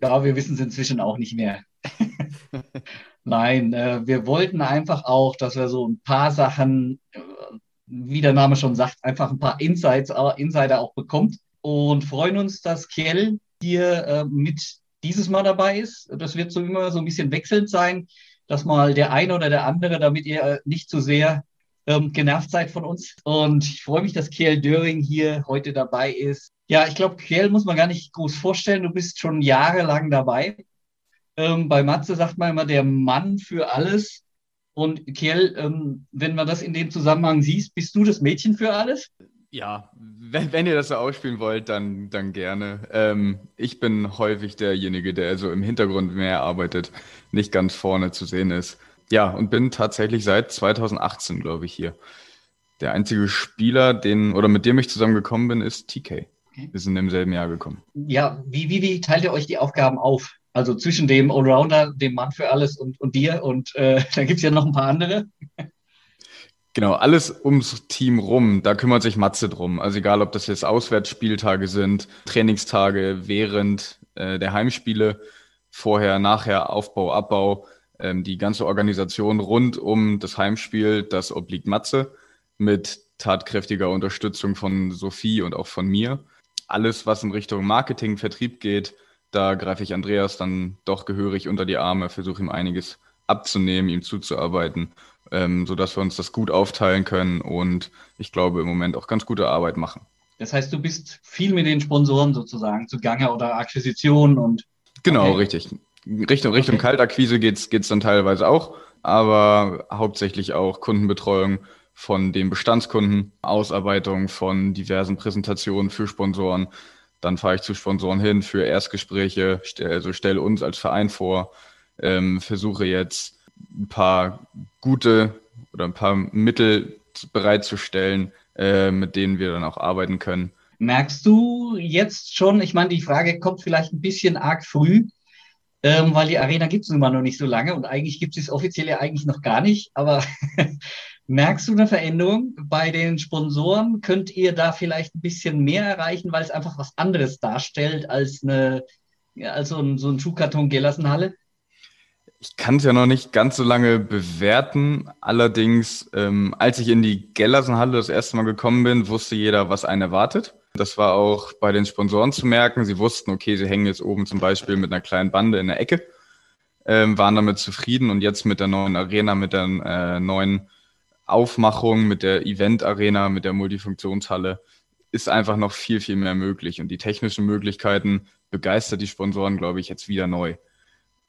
Ja, wir wissen es inzwischen auch nicht mehr. Nein, äh, wir wollten einfach auch, dass wir so ein paar Sachen, äh, wie der Name schon sagt, einfach ein paar Insights, äh, Insider auch bekommt und freuen uns, dass Kjell hier äh, mit dieses Mal dabei ist. Das wird so immer so ein bisschen wechselnd sein, dass mal der eine oder der andere, damit ihr äh, nicht zu sehr ähm, genervt seid von uns. Und ich freue mich, dass Kjell Döring hier heute dabei ist. Ja, ich glaube, Kjell muss man gar nicht groß vorstellen. Du bist schon jahrelang dabei. Ähm, bei Matze sagt man immer der Mann für alles. Und Kjell, ähm, wenn man das in dem Zusammenhang siehst, bist du das Mädchen für alles? Ja, wenn, wenn ihr das so ausspielen wollt, dann, dann gerne. Ähm, ich bin häufig derjenige, der so im Hintergrund mehr arbeitet, nicht ganz vorne zu sehen ist. Ja, und bin tatsächlich seit 2018, glaube ich, hier. Der einzige Spieler, den oder mit dem ich zusammengekommen bin, ist TK. Wir sind im selben Jahr gekommen. Ja, wie, wie, wie teilt ihr euch die Aufgaben auf? Also zwischen dem Allrounder, dem Mann für alles und, und dir und äh, da gibt es ja noch ein paar andere. Genau, alles ums Team rum, da kümmert sich Matze drum. Also egal, ob das jetzt Auswärtsspieltage sind, Trainingstage während äh, der Heimspiele, vorher, nachher, Aufbau, Abbau, ähm, die ganze Organisation rund um das Heimspiel, das obliegt Matze mit tatkräftiger Unterstützung von Sophie und auch von mir. Alles, was in Richtung Marketing, Vertrieb geht, da greife ich Andreas dann doch gehörig unter die Arme, versuche ihm einiges abzunehmen, ihm zuzuarbeiten, ähm, sodass wir uns das gut aufteilen können und ich glaube im Moment auch ganz gute Arbeit machen. Das heißt, du bist viel mit den Sponsoren sozusagen zugange oder Akquisitionen und Genau, Okay. richtig. Richtung, Richtung Okay. Kaltakquise geht's geht's dann teilweise auch, aber hauptsächlich auch Kundenbetreuung von den Bestandskunden, Ausarbeitung von diversen Präsentationen für Sponsoren. Dann fahre ich zu Sponsoren hin für Erstgespräche, stell, also stelle uns als Verein vor, ähm, versuche jetzt ein paar gute oder ein paar Mittel bereitzustellen, äh, mit denen wir dann auch arbeiten können. Merkst du jetzt schon, ich meine, die Frage kommt vielleicht ein bisschen arg früh, ähm, weil die Arena gibt es nun mal noch nicht so lange und eigentlich gibt es offiziell ja eigentlich noch gar nicht, aber merkst du eine Veränderung bei den Sponsoren? Könnt ihr da vielleicht ein bisschen mehr erreichen, weil es einfach was anderes darstellt als eine, als so ein, so ein Schuhkarton Gelassenhalle? Ich kann es ja noch nicht ganz so lange bewerten. Allerdings, ähm, als ich in die Gellersenhalle das erste Mal gekommen bin, wusste jeder, was einen erwartet. Das war auch bei den Sponsoren zu merken. Sie wussten, okay, sie hängen jetzt oben zum Beispiel mit einer kleinen Bande in der Ecke, ähm, waren damit zufrieden und jetzt mit der neuen Arena, mit der äh, neuen Aufmachung, mit der Event-Arena, mit der Multifunktionshalle ist einfach noch viel, viel mehr möglich. Und die technischen Möglichkeiten begeistert die Sponsoren, glaube ich, jetzt wieder neu.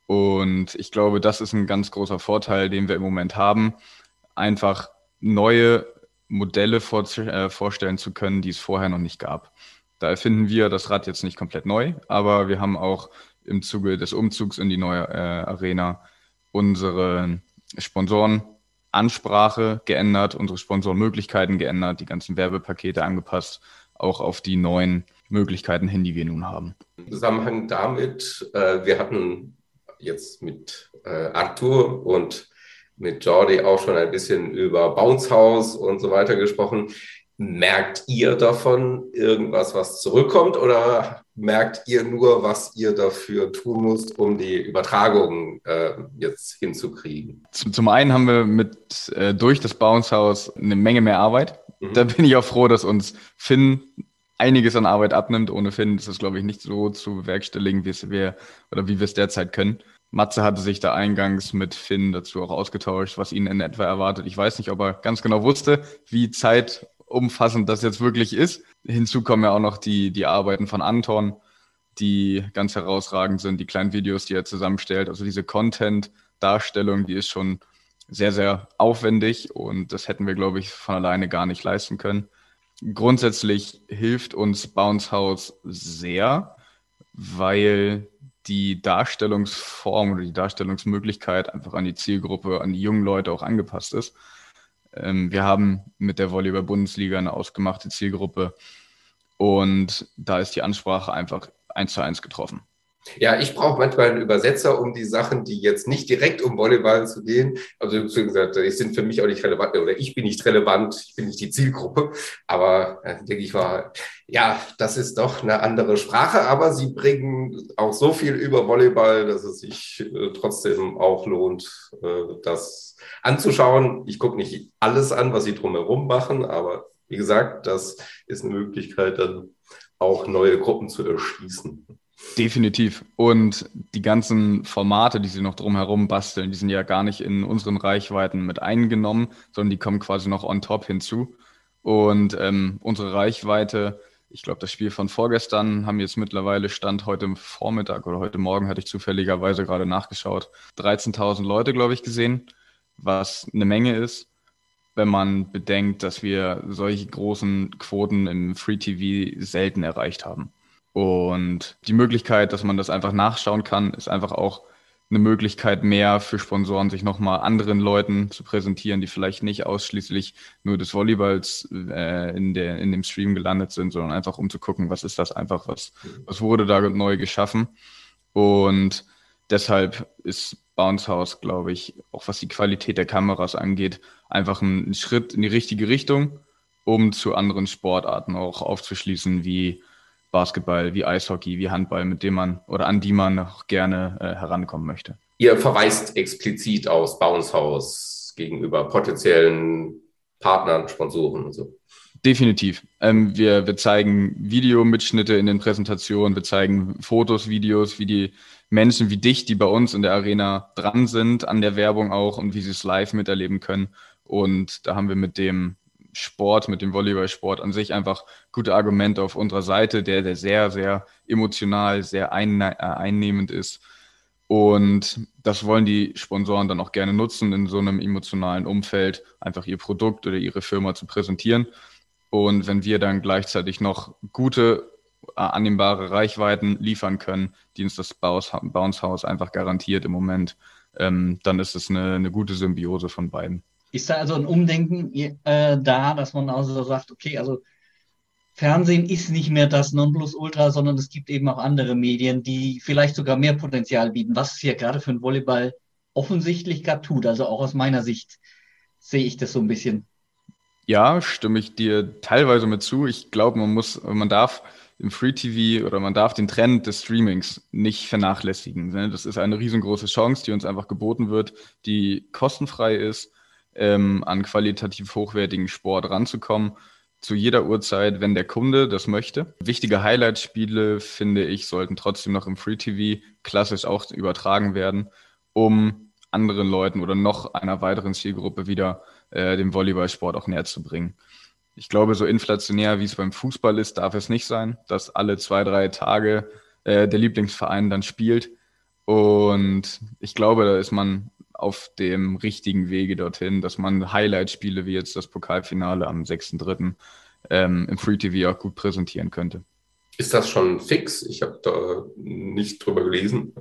Und ich glaube, das ist ein ganz großer Vorteil, den wir im Moment haben, einfach neue Modelle vor, äh, vorstellen zu können, die es vorher noch nicht gab. Da erfinden wir das Rad jetzt nicht komplett neu, aber wir haben auch im Zuge des Umzugs in die neue äh, Arena unsere Sponsorenansprache geändert, unsere Sponsorenmöglichkeiten geändert, die ganzen Werbepakete angepasst, auch auf die neuen Möglichkeiten hin, die wir nun haben. Im Zusammenhang damit, äh, wir hatten jetzt mit äh, Arthur und mit Jordi auch schon ein bisschen über Bounce House und so weiter gesprochen. Merkt ihr davon irgendwas, was zurückkommt oder merkt ihr nur, was ihr dafür tun müsst, um die Übertragung äh, jetzt hinzukriegen? Zum, zum einen haben wir mit äh, durch das Bounce House eine Menge mehr Arbeit. Mhm. Da bin ich auch froh, dass uns Finn einiges an Arbeit abnimmt. Ohne Finn ist das, glaube ich, nicht so zu bewerkstelligen, wie es wir oder wie wir es derzeit können. Matze hatte sich da eingangs mit Finn dazu auch ausgetauscht, was ihn in etwa erwartet. Ich weiß nicht, ob er ganz genau wusste, wie zeitumfassend das jetzt wirklich ist. Hinzu kommen ja auch noch die, die Arbeiten von Anton, die ganz herausragend sind, die kleinen Videos, die er zusammenstellt. Also diese Content-Darstellung, die ist schon sehr, sehr aufwendig und das hätten wir, glaube ich, von alleine gar nicht leisten können. Grundsätzlich hilft uns Bounce House sehr, weil die Darstellungsform oder die Darstellungsmöglichkeit einfach an die Zielgruppe, an die jungen Leute auch angepasst ist. Ähm, wir haben mit der Volleyball-Bundesliga eine ausgemachte Zielgruppe und da ist die Ansprache einfach eins zu eins getroffen. Ja, ich brauche manchmal einen Übersetzer, um die Sachen, die jetzt nicht direkt um Volleyball zu gehen, also gesagt, die sind für mich auch nicht relevant oder ich bin nicht relevant, ich bin nicht die Zielgruppe, aber äh, denke ich war, ja, das ist doch eine andere Sprache, aber sie bringen auch so viel über Volleyball, dass es sich äh, trotzdem auch lohnt, äh, das anzuschauen. Ich gucke nicht alles an, was sie drumherum machen, aber wie gesagt, das ist eine Möglichkeit, dann auch neue Gruppen zu erschließen. Definitiv. Und die ganzen Formate, die sie noch drumherum basteln, die sind ja gar nicht in unseren Reichweiten mit eingenommen, sondern die kommen quasi noch on top hinzu. Und ähm, unsere Reichweite, ich glaube, das Spiel von vorgestern haben jetzt mittlerweile Stand heute Vormittag oder heute Morgen, hatte ich zufälligerweise gerade nachgeschaut, 13.000 Leute, glaube ich, gesehen, was eine Menge ist, wenn man bedenkt, dass wir solche großen Quoten im Free TV selten erreicht haben. Und die Möglichkeit, dass man das einfach nachschauen kann, ist einfach auch eine Möglichkeit mehr für Sponsoren, sich nochmal anderen Leuten zu präsentieren, die vielleicht nicht ausschließlich nur des Volleyballs äh, in, der, in dem Stream gelandet sind, sondern einfach um zu gucken, was ist das einfach, was, was wurde da neu geschaffen. Und deshalb ist Bounce House, glaube ich, auch was die Qualität der Kameras angeht, einfach ein Schritt in die richtige Richtung, um zu anderen Sportarten auch aufzuschließen, wie Basketball, wie Eishockey, wie Handball, mit dem man oder an die man noch gerne äh, herankommen möchte. Ihr verweist explizit aus Bounce House gegenüber potenziellen Partnern, Sponsoren und so. Definitiv. Ähm, wir, wir zeigen Videomitschnitte in den Präsentationen, wir zeigen Fotos, Videos, wie die Menschen wie dich, die bei uns in der Arena dran sind, an der Werbung auch und wie sie es live miterleben können. Und da haben wir mit dem Sport, mit dem Volleyballsport an sich einfach gute Argumente auf unserer Seite, der, der sehr, sehr emotional, sehr äh, einnehmend ist. Und das wollen die Sponsoren dann auch gerne nutzen, in so einem emotionalen Umfeld einfach ihr Produkt oder ihre Firma zu präsentieren. Und wenn wir dann gleichzeitig noch gute, äh, annehmbare Reichweiten liefern können, die uns das Bounce House einfach garantiert im Moment, ähm, dann ist es eine, eine gute Symbiose von beiden. Ist da also ein Umdenken äh, da, dass man also sagt, okay, also Fernsehen ist nicht mehr das Nonplusultra, sondern es gibt eben auch andere Medien, die vielleicht sogar mehr Potenzial bieten, was es hier gerade für den Volleyball offensichtlich gerade tut. Also auch aus meiner Sicht sehe ich das so ein bisschen. Ja, stimme ich dir teilweise mit zu. Ich glaube, man muss, man darf im Free TV oder man darf den Trend des Streamings nicht vernachlässigen. Ne? Das ist eine riesengroße Chance, die uns einfach geboten wird, die kostenfrei ist ähm, an qualitativ hochwertigen Sport ranzukommen. Zu jeder Uhrzeit, wenn der Kunde das möchte. Wichtige Highlight-Spiele, finde ich, sollten trotzdem noch im Free TV klassisch auch übertragen werden, um anderen Leuten oder noch einer weiteren Zielgruppe wieder äh, dem Volleyballsport auch näher zu bringen. Ich glaube, so inflationär wie es beim Fußball ist, darf es nicht sein, dass alle zwei, drei Tage äh, der Lieblingsverein dann spielt. Und ich glaube, da ist man auf dem richtigen Wege dorthin, dass man Highlight-Spiele wie jetzt das Pokalfinale am 6.3. Ähm, im Free TV auch gut präsentieren könnte. Ist das schon fix? Ich habe da nicht drüber gelesen.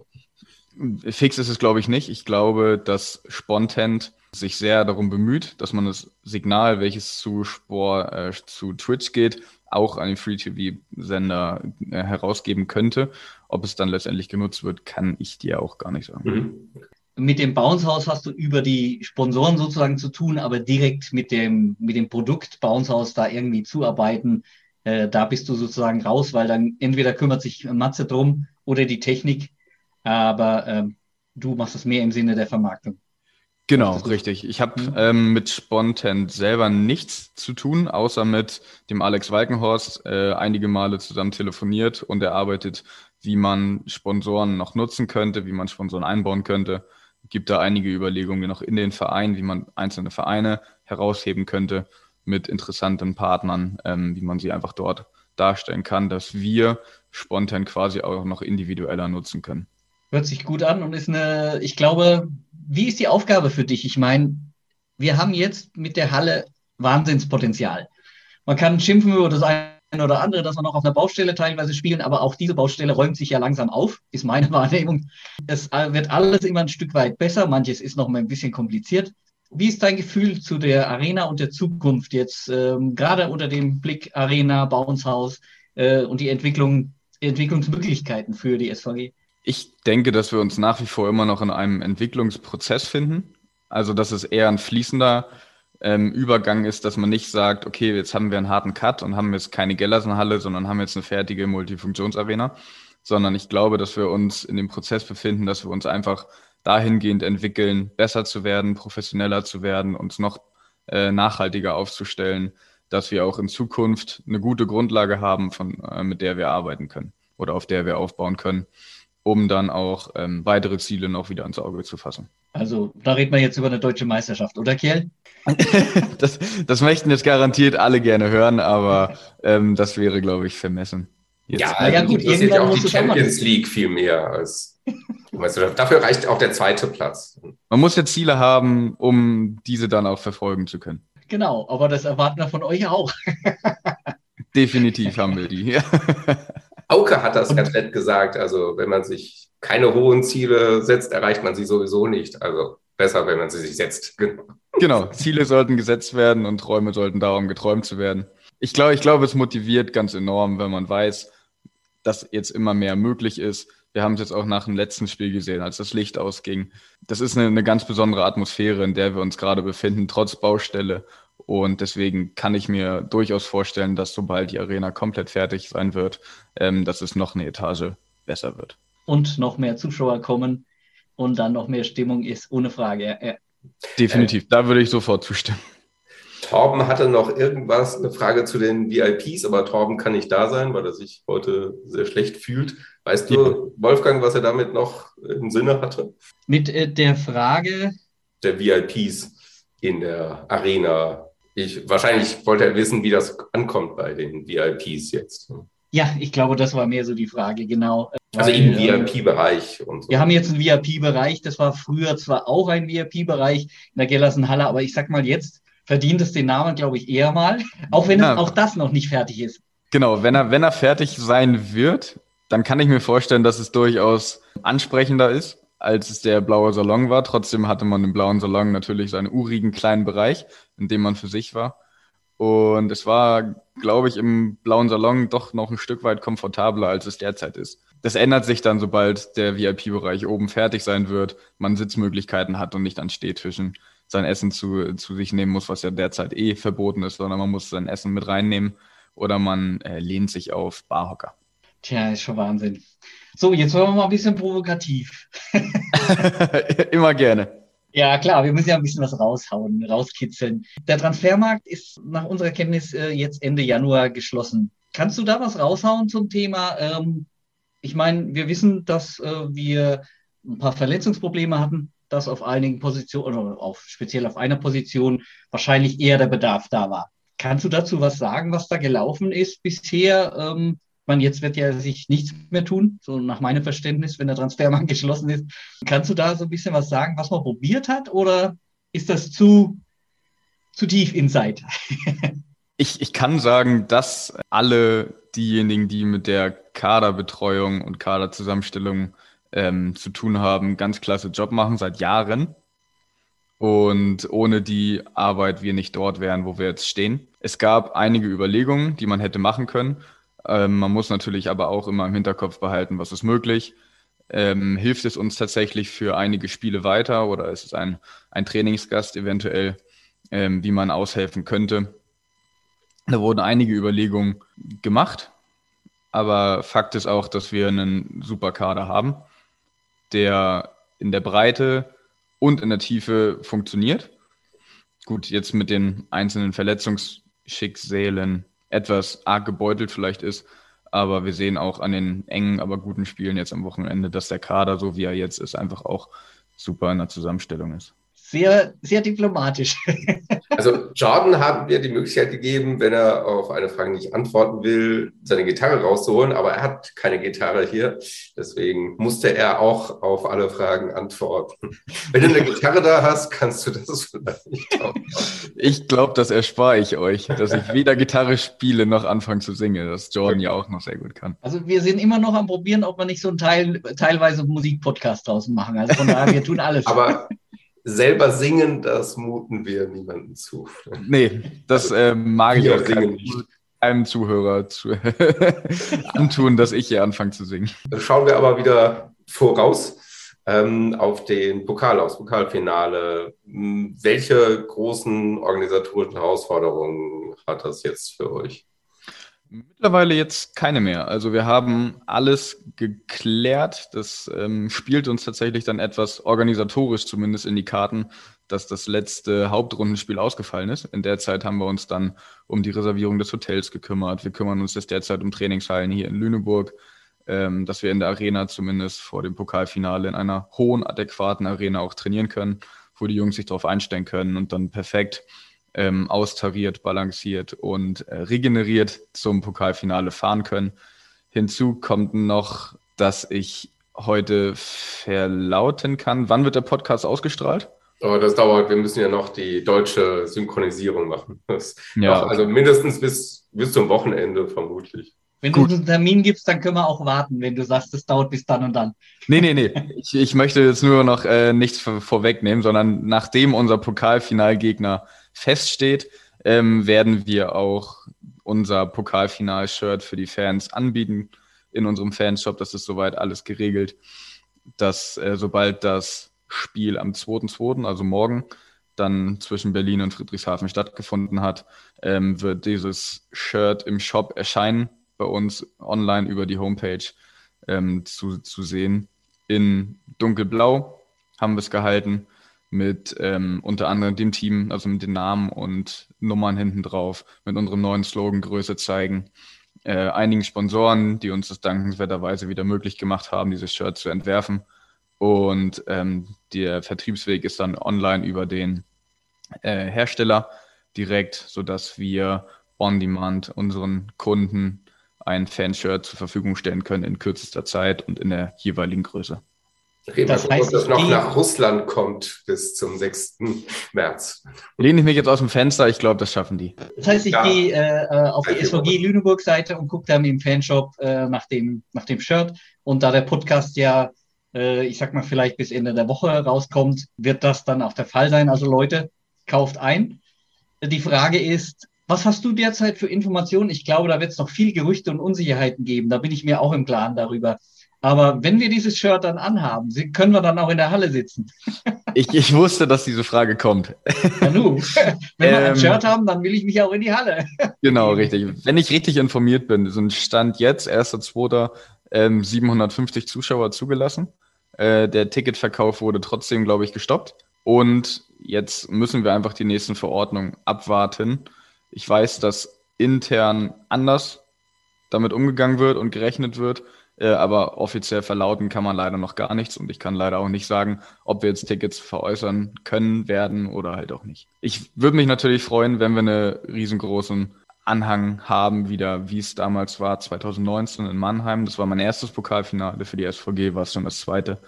Fix ist es, glaube ich, nicht. Ich glaube, dass Spontent sich sehr darum bemüht, dass man das Signal, welches zu Sport, äh, zu Twitch geht, auch an den Free-TV-Sender äh, herausgeben könnte. Ob es dann letztendlich genutzt wird, kann ich dir auch gar nicht sagen. Mhm mit dem Bounce House hast du über die Sponsoren sozusagen zu tun, aber direkt mit dem, mit dem Produkt Bounce House da irgendwie zuarbeiten, äh, da bist du sozusagen raus, weil dann entweder kümmert sich Matze drum oder die Technik, aber ähm, du machst das mehr im Sinne der Vermarktung. Genau, richtig. Ich habe mhm. ähm, mit Spontent selber nichts zu tun, außer mit dem Alex Walkenhorst äh, einige Male zusammen telefoniert und er arbeitet, wie man Sponsoren noch nutzen könnte, wie man Sponsoren einbauen könnte gibt da einige Überlegungen noch in den Vereinen, wie man einzelne Vereine herausheben könnte mit interessanten Partnern, ähm, wie man sie einfach dort darstellen kann, dass wir spontan quasi auch noch individueller nutzen können. Hört sich gut an und ist eine, ich glaube, wie ist die Aufgabe für dich? Ich meine, wir haben jetzt mit der Halle Wahnsinnspotenzial. Man kann schimpfen über das eine oder andere, dass wir noch auf einer Baustelle teilweise spielen, aber auch diese Baustelle räumt sich ja langsam auf, ist meine Wahrnehmung. Es wird alles immer ein Stück weit besser, manches ist noch mal ein bisschen kompliziert, Wie ist dein Gefühl zu der Arena und der Zukunft jetzt, ähm, gerade unter dem Blick Arena, Bauenshaus äh, und die Entwicklung, Entwicklungsmöglichkeiten für die SVG? Ich denke, dass wir uns nach wie vor immer noch in einem Entwicklungsprozess finden. Also, dass es eher ein fließender ähm, Übergang ist, dass man nicht sagt, okay, jetzt haben wir einen harten Cut und haben jetzt keine Gellersenhalle, sondern haben jetzt eine fertige Multifunktionsarena, sondern ich glaube, dass wir uns in dem Prozess befinden, dass wir uns einfach dahingehend entwickeln, besser zu werden, professioneller zu werden, uns noch äh, nachhaltiger aufzustellen, dass wir auch in Zukunft eine gute Grundlage haben, von, äh, mit der wir arbeiten können oder auf der wir aufbauen können, um dann auch ähm, weitere Ziele noch wieder ins Auge zu fassen. Also da reden wir jetzt über eine deutsche Meisterschaft, oder Kiel? das, das möchten jetzt garantiert alle gerne hören, aber ähm, das wäre, glaube ich, vermessen. Jetzt. Ja, ja gut, irgendwann auch die Champions League viel mehr als Meisterschaft. Dafür reicht auch der zweite Platz. Man muss ja Ziele haben, um diese dann auch verfolgen zu können. Genau, aber das erwarten wir von euch auch. Definitiv haben wir die. Auke hat das ganz nett gesagt. Also wenn man sich keine hohen Ziele setzt, erreicht man sie sowieso nicht. Also besser, wenn man sie sich setzt. Genau. genau. Ziele sollten gesetzt werden und Träume sollten darum geträumt zu werden. Ich glaube, ich glaube, es motiviert ganz enorm, wenn man weiß, dass jetzt immer mehr möglich ist. Wir haben es jetzt auch nach dem letzten Spiel gesehen, als das Licht ausging. Das ist eine, eine ganz besondere Atmosphäre, in der wir uns gerade befinden, trotz Baustelle. Und deswegen kann ich mir durchaus vorstellen, dass sobald die Arena komplett fertig sein wird, ähm, dass es noch eine Etage besser wird und noch mehr Zuschauer kommen und dann noch mehr Stimmung ist, ohne Frage. Ja. Definitiv, da würde ich sofort zustimmen. Torben hatte noch irgendwas, eine Frage zu den VIPs, aber Torben kann nicht da sein, weil er sich heute sehr schlecht fühlt. Weißt du, ja. Wolfgang, was er damit noch im Sinne hatte? Mit äh, der Frage der VIPs in der Arena. Ich, wahrscheinlich wollte er wissen, wie das ankommt bei den VIPs jetzt. Ja, ich glaube, das war mehr so die Frage, genau. Also im VIP-Bereich und so. Wir haben jetzt einen VIP-Bereich, das war früher zwar auch ein VIP-Bereich in der Gellersenhalle, aber ich sag mal, jetzt verdient es den Namen, glaube ich, eher mal, auch wenn ja. auch das noch nicht fertig ist. Genau, wenn er, wenn er fertig sein wird, dann kann ich mir vorstellen, dass es durchaus ansprechender ist, als es der blaue Salon war. Trotzdem hatte man im blauen Salon natürlich seinen urigen kleinen Bereich, in dem man für sich war. Und es war, glaube ich, im blauen Salon doch noch ein Stück weit komfortabler, als es derzeit ist. Das ändert sich dann, sobald der VIP-Bereich oben fertig sein wird, man Sitzmöglichkeiten hat und nicht an Stehtischen sein Essen zu, zu sich nehmen muss, was ja derzeit eh verboten ist, sondern man muss sein Essen mit reinnehmen oder man äh, lehnt sich auf Barhocker. Tja, ist schon Wahnsinn. So, jetzt wollen wir mal ein bisschen provokativ. Immer gerne. Ja, klar, wir müssen ja ein bisschen was raushauen, rauskitzeln. Der Transfermarkt ist nach unserer Kenntnis äh, jetzt Ende Januar geschlossen. Kannst du da was raushauen zum Thema? Ähm, ich meine, wir wissen, dass äh, wir ein paar Verletzungsprobleme hatten, dass auf einigen Positionen oder auf, speziell auf einer Position wahrscheinlich eher der Bedarf da war. Kannst du dazu was sagen, was da gelaufen ist bisher? Ähm, meine, jetzt wird ja sich nichts mehr tun, so nach meinem Verständnis, wenn der Transfermarkt geschlossen ist. Kannst du da so ein bisschen was sagen, was man probiert hat, oder ist das zu, zu tief inside? ich, ich kann sagen, dass alle diejenigen, die mit der Kaderbetreuung und Kaderzusammenstellung ähm, zu tun haben, ganz klasse Job machen seit Jahren. Und ohne die Arbeit wir nicht dort wären, wo wir jetzt stehen. Es gab einige Überlegungen, die man hätte machen können. Ähm, man muss natürlich aber auch immer im Hinterkopf behalten, was ist möglich. Ähm, hilft es uns tatsächlich für einige Spiele weiter oder ist es ein, ein Trainingsgast eventuell, ähm, wie man aushelfen könnte? Da wurden einige Überlegungen gemacht, aber Fakt ist auch, dass wir einen super Kader haben, der in der Breite und in der Tiefe funktioniert. Gut, jetzt mit den einzelnen Verletzungsschicksalen etwas arg gebeutelt vielleicht ist. Aber wir sehen auch an den engen, aber guten Spielen jetzt am Wochenende, dass der Kader, so wie er jetzt ist, einfach auch super in der Zusammenstellung ist sehr, sehr diplomatisch. Also Jordan haben wir die Möglichkeit gegeben, wenn er auf eine Frage nicht antworten will, seine Gitarre rauszuholen, aber er hat keine Gitarre hier. Deswegen musste er auch auf alle Fragen antworten. Wenn du eine Gitarre da hast, kannst du das vielleicht nicht auch. Ich glaube, das erspare ich euch, dass ich weder Gitarre spiele noch anfange zu singen, das Jordan ja auch noch sehr gut kann. Also wir sind immer noch am probieren, ob wir nicht so einen Teil, teilweise Musikpodcast draußen machen. Also von daher, wir tun alles. Aber selber singen, das muten wir niemandem zu. Nee, das äh, mag ich auch keinem, einem Zuhörer zu antun, dass ich hier anfange zu singen. Schauen wir aber wieder voraus ähm, auf den Pokal aus, Pokalfinale. Hm, welche großen organisatorischen Herausforderungen hat das jetzt für euch? Mittlerweile jetzt keine mehr. Also wir haben alles geklärt. Das ähm, spielt uns tatsächlich dann etwas organisatorisch zumindest in die Karten, dass das letzte Hauptrundenspiel ausgefallen ist. In der Zeit haben wir uns dann um die Reservierung des Hotels gekümmert. Wir kümmern uns jetzt derzeit um Trainingshallen hier in Lüneburg, ähm, dass wir in der Arena zumindest vor dem Pokalfinale in einer hohen, adäquaten Arena auch trainieren können, wo die Jungs sich darauf einstellen können und dann perfekt ähm, austariert, balanciert und äh, regeneriert zum Pokalfinale fahren können. Hinzu kommt noch, dass ich heute verlauten kann. Wann wird der Podcast ausgestrahlt? Oh, das dauert. Wir müssen ja noch die deutsche Synchronisierung machen. ja, noch, also mindestens bis, bis zum Wochenende vermutlich. Wenn Gut. du einen Termin gibst, dann können wir auch warten, wenn du sagst, es dauert bis dann und dann. Nee, nee, nee. Ich, ich möchte jetzt nur noch äh, nichts vorwegnehmen, sondern nachdem unser Pokalfinalgegner feststeht, ähm, werden wir auch unser Pokalfinal-Shirt für die Fans anbieten in unserem Fanshop. Das ist soweit alles geregelt, dass äh, sobald das Spiel am 2.2., also morgen, dann zwischen Berlin und Friedrichshafen stattgefunden hat, ähm, wird dieses Shirt im Shop erscheinen, bei uns online über die Homepage ähm, zu, zu sehen. In dunkelblau haben wir es gehalten mit ähm, unter anderem dem Team, also mit den Namen und Nummern hinten drauf, mit unserem neuen Slogan Größe zeigen. Äh, einigen Sponsoren, die uns das dankenswerterweise wieder möglich gemacht haben, dieses Shirt zu entwerfen. Und ähm, der Vertriebsweg ist dann online über den äh, Hersteller direkt, sodass wir on demand unseren Kunden ein Fanshirt zur Verfügung stellen können in kürzester Zeit und in der jeweiligen Größe. Reden das heißt, dass das noch nach Russland kommt bis zum 6. März. Lehne ich mich jetzt aus dem Fenster, ich glaube, das schaffen die. Das heißt, ich ja. gehe äh, äh auf die SVG Lüneburg-Seite und gucke dann im Fanshop äh, nach, dem, nach dem Shirt. Und da der Podcast ja, äh, ich sag mal, vielleicht bis Ende der Woche rauskommt, wird das dann auch der Fall sein. Also Leute, kauft ein. Die Frage ist, was hast du derzeit für Informationen? Ich glaube, da wird es noch viel Gerüchte und Unsicherheiten geben. Da bin ich mir auch im Klaren darüber. Aber wenn wir dieses Shirt dann anhaben, können wir dann auch in der Halle sitzen? Ich, ich wusste, dass diese Frage kommt. Ja, nu. Wenn wir ein ähm, Shirt haben, dann will ich mich auch in die Halle. Genau, richtig. Wenn ich richtig informiert bin, sind Stand jetzt, 1.2., ähm, 750 Zuschauer zugelassen. Äh, der Ticketverkauf wurde trotzdem, glaube ich, gestoppt. Und jetzt müssen wir einfach die nächsten Verordnungen abwarten. Ich weiß, dass intern anders damit umgegangen wird und gerechnet wird. Äh, aber offiziell verlauten kann man leider noch gar nichts und ich kann leider auch nicht sagen, ob wir jetzt Tickets veräußern können, werden oder halt auch nicht. Ich würde mich natürlich freuen, wenn wir einen riesengroßen Anhang haben, wieder wie es damals war, 2019 in Mannheim. Das war mein erstes Pokalfinale für die SVG, war es schon das zweite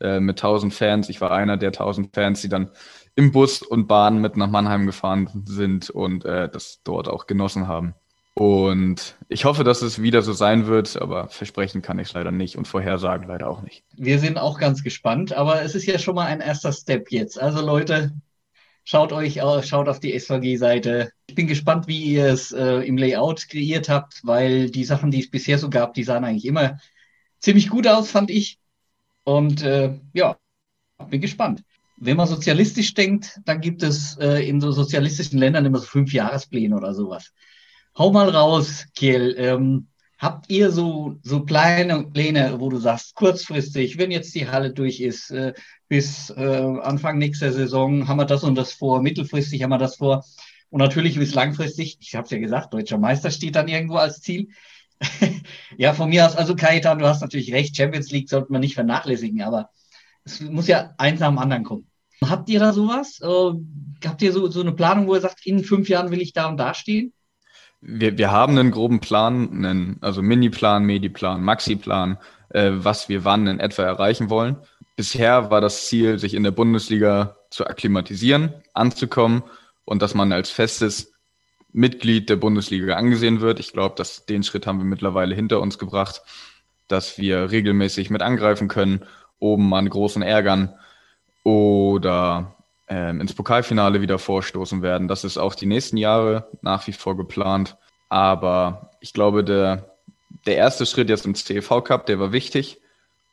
äh, mit 1000 Fans. Ich war einer der 1000 Fans, die dann im Bus und Bahn mit nach Mannheim gefahren sind und äh, das dort auch genossen haben. Und ich hoffe, dass es wieder so sein wird, aber versprechen kann ich es leider nicht und vorhersagen leider auch nicht. Wir sind auch ganz gespannt, aber es ist ja schon mal ein erster Step jetzt. Also Leute, schaut euch, schaut auf die SVG-Seite. Ich bin gespannt, wie ihr es äh, im Layout kreiert habt, weil die Sachen, die es bisher so gab, die sahen eigentlich immer ziemlich gut aus, fand ich. Und äh, ja, bin gespannt. Wenn man sozialistisch denkt, dann gibt es äh, in so sozialistischen Ländern immer so fünf Jahrespläne oder sowas. Hau mal raus, Kiel. Ähm, habt ihr so, so kleine Pläne, wo du sagst, kurzfristig, wenn jetzt die Halle durch ist, äh, bis äh, Anfang nächster Saison haben wir das und das vor, mittelfristig haben wir das vor und natürlich bis langfristig, ich habe es ja gesagt, deutscher Meister steht dann irgendwo als Ziel. ja, von mir aus, also Kaitan, du hast natürlich recht, Champions League sollte man nicht vernachlässigen, aber es muss ja eins nach dem anderen kommen. Habt ihr da sowas? Äh, habt ihr so, so eine Planung, wo ihr sagt, in fünf Jahren will ich da und da stehen? Wir, wir haben einen groben Plan, einen, also Mini-Plan, Medi-Plan, Maxi-Plan, äh, was wir wann in etwa erreichen wollen. Bisher war das Ziel, sich in der Bundesliga zu akklimatisieren, anzukommen und dass man als festes Mitglied der Bundesliga angesehen wird. Ich glaube, dass den Schritt haben wir mittlerweile hinter uns gebracht, dass wir regelmäßig mit angreifen können, oben an großen Ärgern oder ähm, ins Pokalfinale wieder vorstoßen werden. Das ist auch die nächsten Jahre nach wie vor geplant. Aber ich glaube, der, der erste Schritt jetzt im CEV Cup, der war wichtig,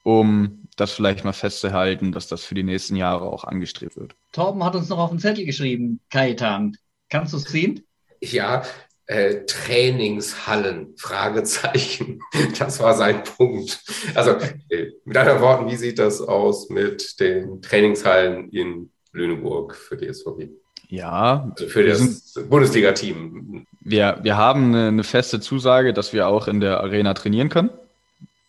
um das vielleicht mal festzuhalten, dass das für die nächsten Jahre auch angestrebt wird. Torben hat uns noch auf den Zettel geschrieben, Kaitan. Kannst du es sehen? Ja, äh, Trainingshallen, Fragezeichen. Das war sein Punkt. Also äh, mit anderen Worten, wie sieht das aus mit den Trainingshallen in Lüneburg für die SVG? Ja, also für das Bundesliga-Team. Wir, wir haben eine, eine feste Zusage, dass wir auch in der Arena trainieren können.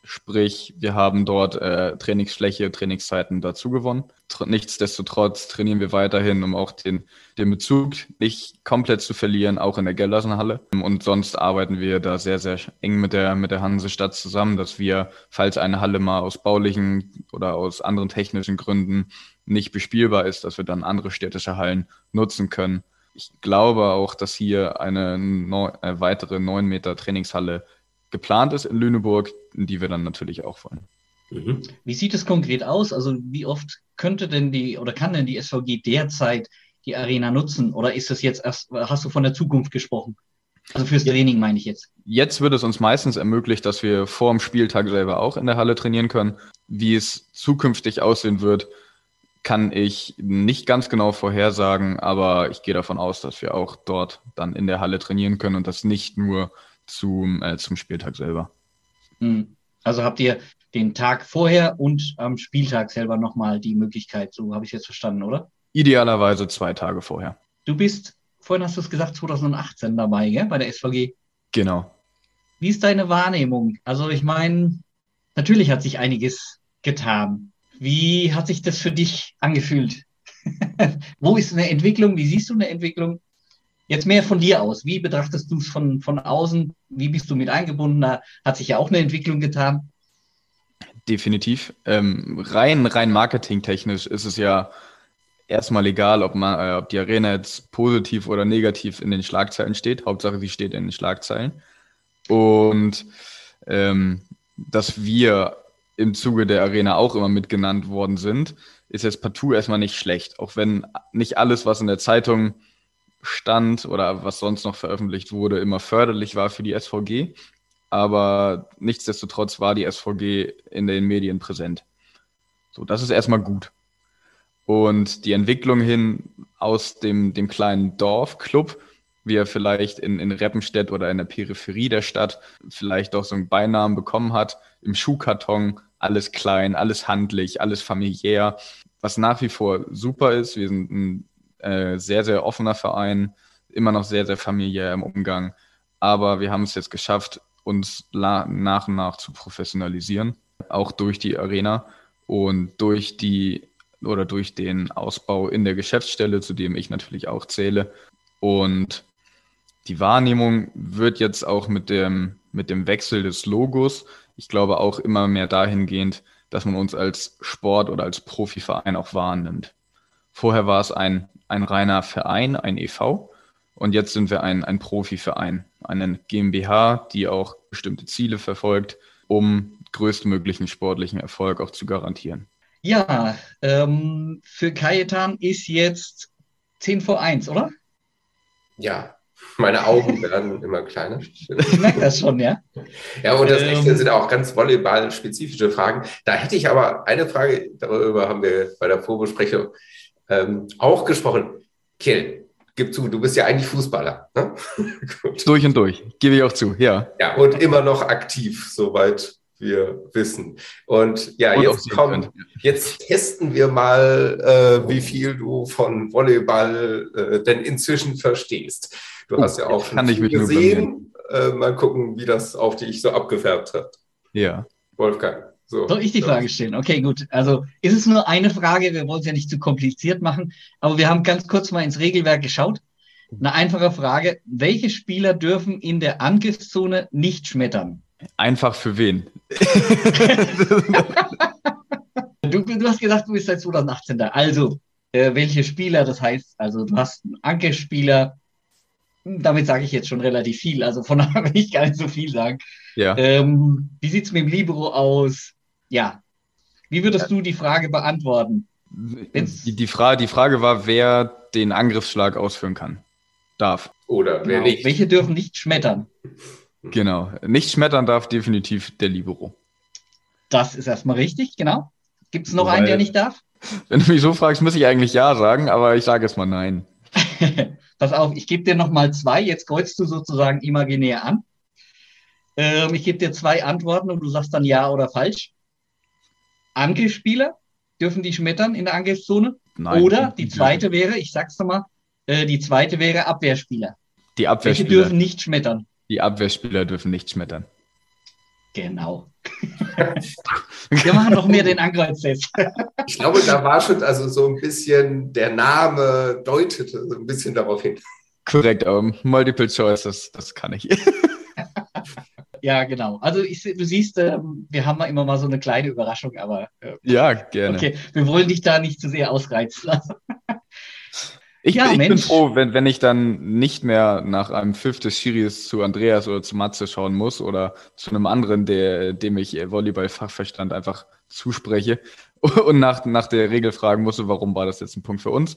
Sprich, wir haben dort äh, Trainingsfläche, Trainingszeiten dazu gewonnen. Tr nichtsdestotrotz trainieren wir weiterhin, um auch den, den Bezug nicht komplett zu verlieren, auch in der Geldersenhalle. Und sonst arbeiten wir da sehr, sehr eng mit der, mit der Hansestadt zusammen, dass wir, falls eine Halle mal aus baulichen oder aus anderen technischen Gründen nicht bespielbar ist, dass wir dann andere städtische Hallen nutzen können. Ich glaube auch, dass hier eine, neu, eine weitere 9 Meter Trainingshalle geplant ist in Lüneburg, die wir dann natürlich auch wollen. Mhm. Wie sieht es konkret aus? Also wie oft könnte denn die oder kann denn die SVG derzeit die Arena nutzen? Oder ist das jetzt erst, hast du von der Zukunft gesprochen? Also fürs Training meine ich jetzt. Jetzt wird es uns meistens ermöglicht, dass wir vor dem Spieltag selber auch in der Halle trainieren können. Wie es zukünftig aussehen wird, kann ich nicht ganz genau vorhersagen, aber ich gehe davon aus, dass wir auch dort dann in der Halle trainieren können und das nicht nur zum, äh, zum Spieltag selber. Hm. Also habt ihr den Tag vorher und am Spieltag selber nochmal die Möglichkeit, so habe ich es jetzt verstanden, oder? Idealerweise zwei Tage vorher. Du bist, vorhin hast du es gesagt, 2018 dabei, gell, bei der SVG? Genau. Wie ist deine Wahrnehmung? Also ich meine, natürlich hat sich einiges getan. Wie hat sich das für dich angefühlt? Wo ist eine Entwicklung? Wie siehst du eine Entwicklung? Jetzt mehr von dir aus. Wie betrachtest du es von, von außen? Wie bist du mit eingebunden? Da hat sich ja auch eine Entwicklung getan. Definitiv. Ähm, rein, rein marketingtechnisch ist es ja erstmal egal, ob, man, äh, ob die Arena jetzt positiv oder negativ in den Schlagzeilen steht. Hauptsache, sie steht in den Schlagzeilen. Und ähm, dass wir im Zuge der Arena auch immer mitgenannt worden sind, ist jetzt partout erstmal nicht schlecht. Auch wenn nicht alles, was in der Zeitung stand oder was sonst noch veröffentlicht wurde, immer förderlich war für die SVG. Aber nichtsdestotrotz war die SVG in den Medien präsent. So, das ist erstmal gut. Und die Entwicklung hin aus dem, dem kleinen Dorfclub, wie er vielleicht in, in Reppenstedt oder in der Peripherie der Stadt vielleicht doch so einen Beinamen bekommen hat, im Schuhkarton, alles klein, alles handlich, alles familiär, was nach wie vor super ist. Wir sind ein äh, sehr, sehr offener Verein, immer noch sehr, sehr familiär im Umgang. Aber wir haben es jetzt geschafft, uns nach und nach zu professionalisieren, auch durch die Arena und durch die oder durch den Ausbau in der Geschäftsstelle, zu dem ich natürlich auch zähle. Und die Wahrnehmung wird jetzt auch mit dem, mit dem Wechsel des Logos, ich glaube auch immer mehr dahingehend, dass man uns als Sport oder als Profiverein auch wahrnimmt. Vorher war es ein, ein reiner Verein, ein EV. Und jetzt sind wir ein, ein Profiverein, eine GmbH, die auch bestimmte Ziele verfolgt, um größtmöglichen sportlichen Erfolg auch zu garantieren. Ja, ähm, für Kajetan ist jetzt 10 vor 1, oder? Ja, meine Augen werden immer kleiner. Ich merke das schon, ja. Ja, und das ähm, sind auch ganz volleyball-spezifische Fragen. Da hätte ich aber eine Frage, darüber haben wir bei der Vorbesprechung ähm, auch gesprochen. Kill, gib zu, du bist ja eigentlich Fußballer. Ne? durch und durch, gebe ich auch zu, ja. Ja, und immer noch aktiv, soweit wir wissen. Und ja, und jetzt kommen, jetzt testen wir mal, äh, wie viel du von Volleyball äh, denn inzwischen verstehst. Du oh, hast ja auch schon viel gesehen. Äh, mal gucken, wie das auf dich so abgefärbt hat. Ja. Wolfgang. So, Soll ich die Frage stellen? Okay, gut. Also ist es nur eine Frage, wir wollen es ja nicht zu kompliziert machen, aber wir haben ganz kurz mal ins Regelwerk geschaut. Eine einfache Frage. Welche Spieler dürfen in der Angriffszone nicht schmettern? Einfach für wen? du, du, hast gesagt, du bist seit 2018 da. Also, äh, welche Spieler? Das heißt, also du hast einen Angriffsspieler. Damit sage ich jetzt schon relativ viel. Also von daher will ich gar nicht so viel sagen. Ja. Ähm, wie sieht es mit dem Libero aus? ja. Wie würdest du die Frage beantworten? Die, die, Frage, die Frage war, wer den Angriffsschlag ausführen kann. Darf. Oder wer genau. nicht. Welche dürfen nicht schmettern? Genau. Nicht schmettern darf definitiv der Libero. Das ist erstmal richtig, genau. Gibt es noch Wobei, einen, der nicht darf? Wenn du mich so fragst, muss ich eigentlich ja sagen, aber ich sage jetzt mal nein. Pass auf, ich gebe dir noch mal zwei. Jetzt kreuzt du sozusagen imaginär an. Ähm, ich gebe dir zwei Antworten und du sagst dann ja oder falsch. Angriffsspieler, dürfen die schmettern in der Angriffszone? Nein. Oder die zweite wäre, ich sag's nochmal, äh, die zweite wäre Abwehrspieler. Die Abwehrspieler. Welche dürfen nicht schmettern? Die Abwehrspieler dürfen nicht schmettern. Genau. Wir machen noch mehr den Ankreuzdtest. ich glaube, da war schon also so ein bisschen, der Name deutete so ein bisschen darauf hin. Korrekt, um, Multiple Choice, das, kann ich. ja, genau. Also ich, du siehst, äh, wir haben immer mal so eine kleine Überraschung, aber. Äh, ja, gerne. Okay, wir wollen dich da nicht zu sehr ausreizen lassen. Ich, ja, ich bin froh, wenn, wenn ich dann nicht mehr nach einem Fifth des Schiris zu Andreas oder zu Matze schauen muss oder zu einem anderen, der, dem ich Volleyball-Fachverstand einfach zuspreche und nach, nach der Regel fragen musste, warum war das jetzt ein Punkt für uns.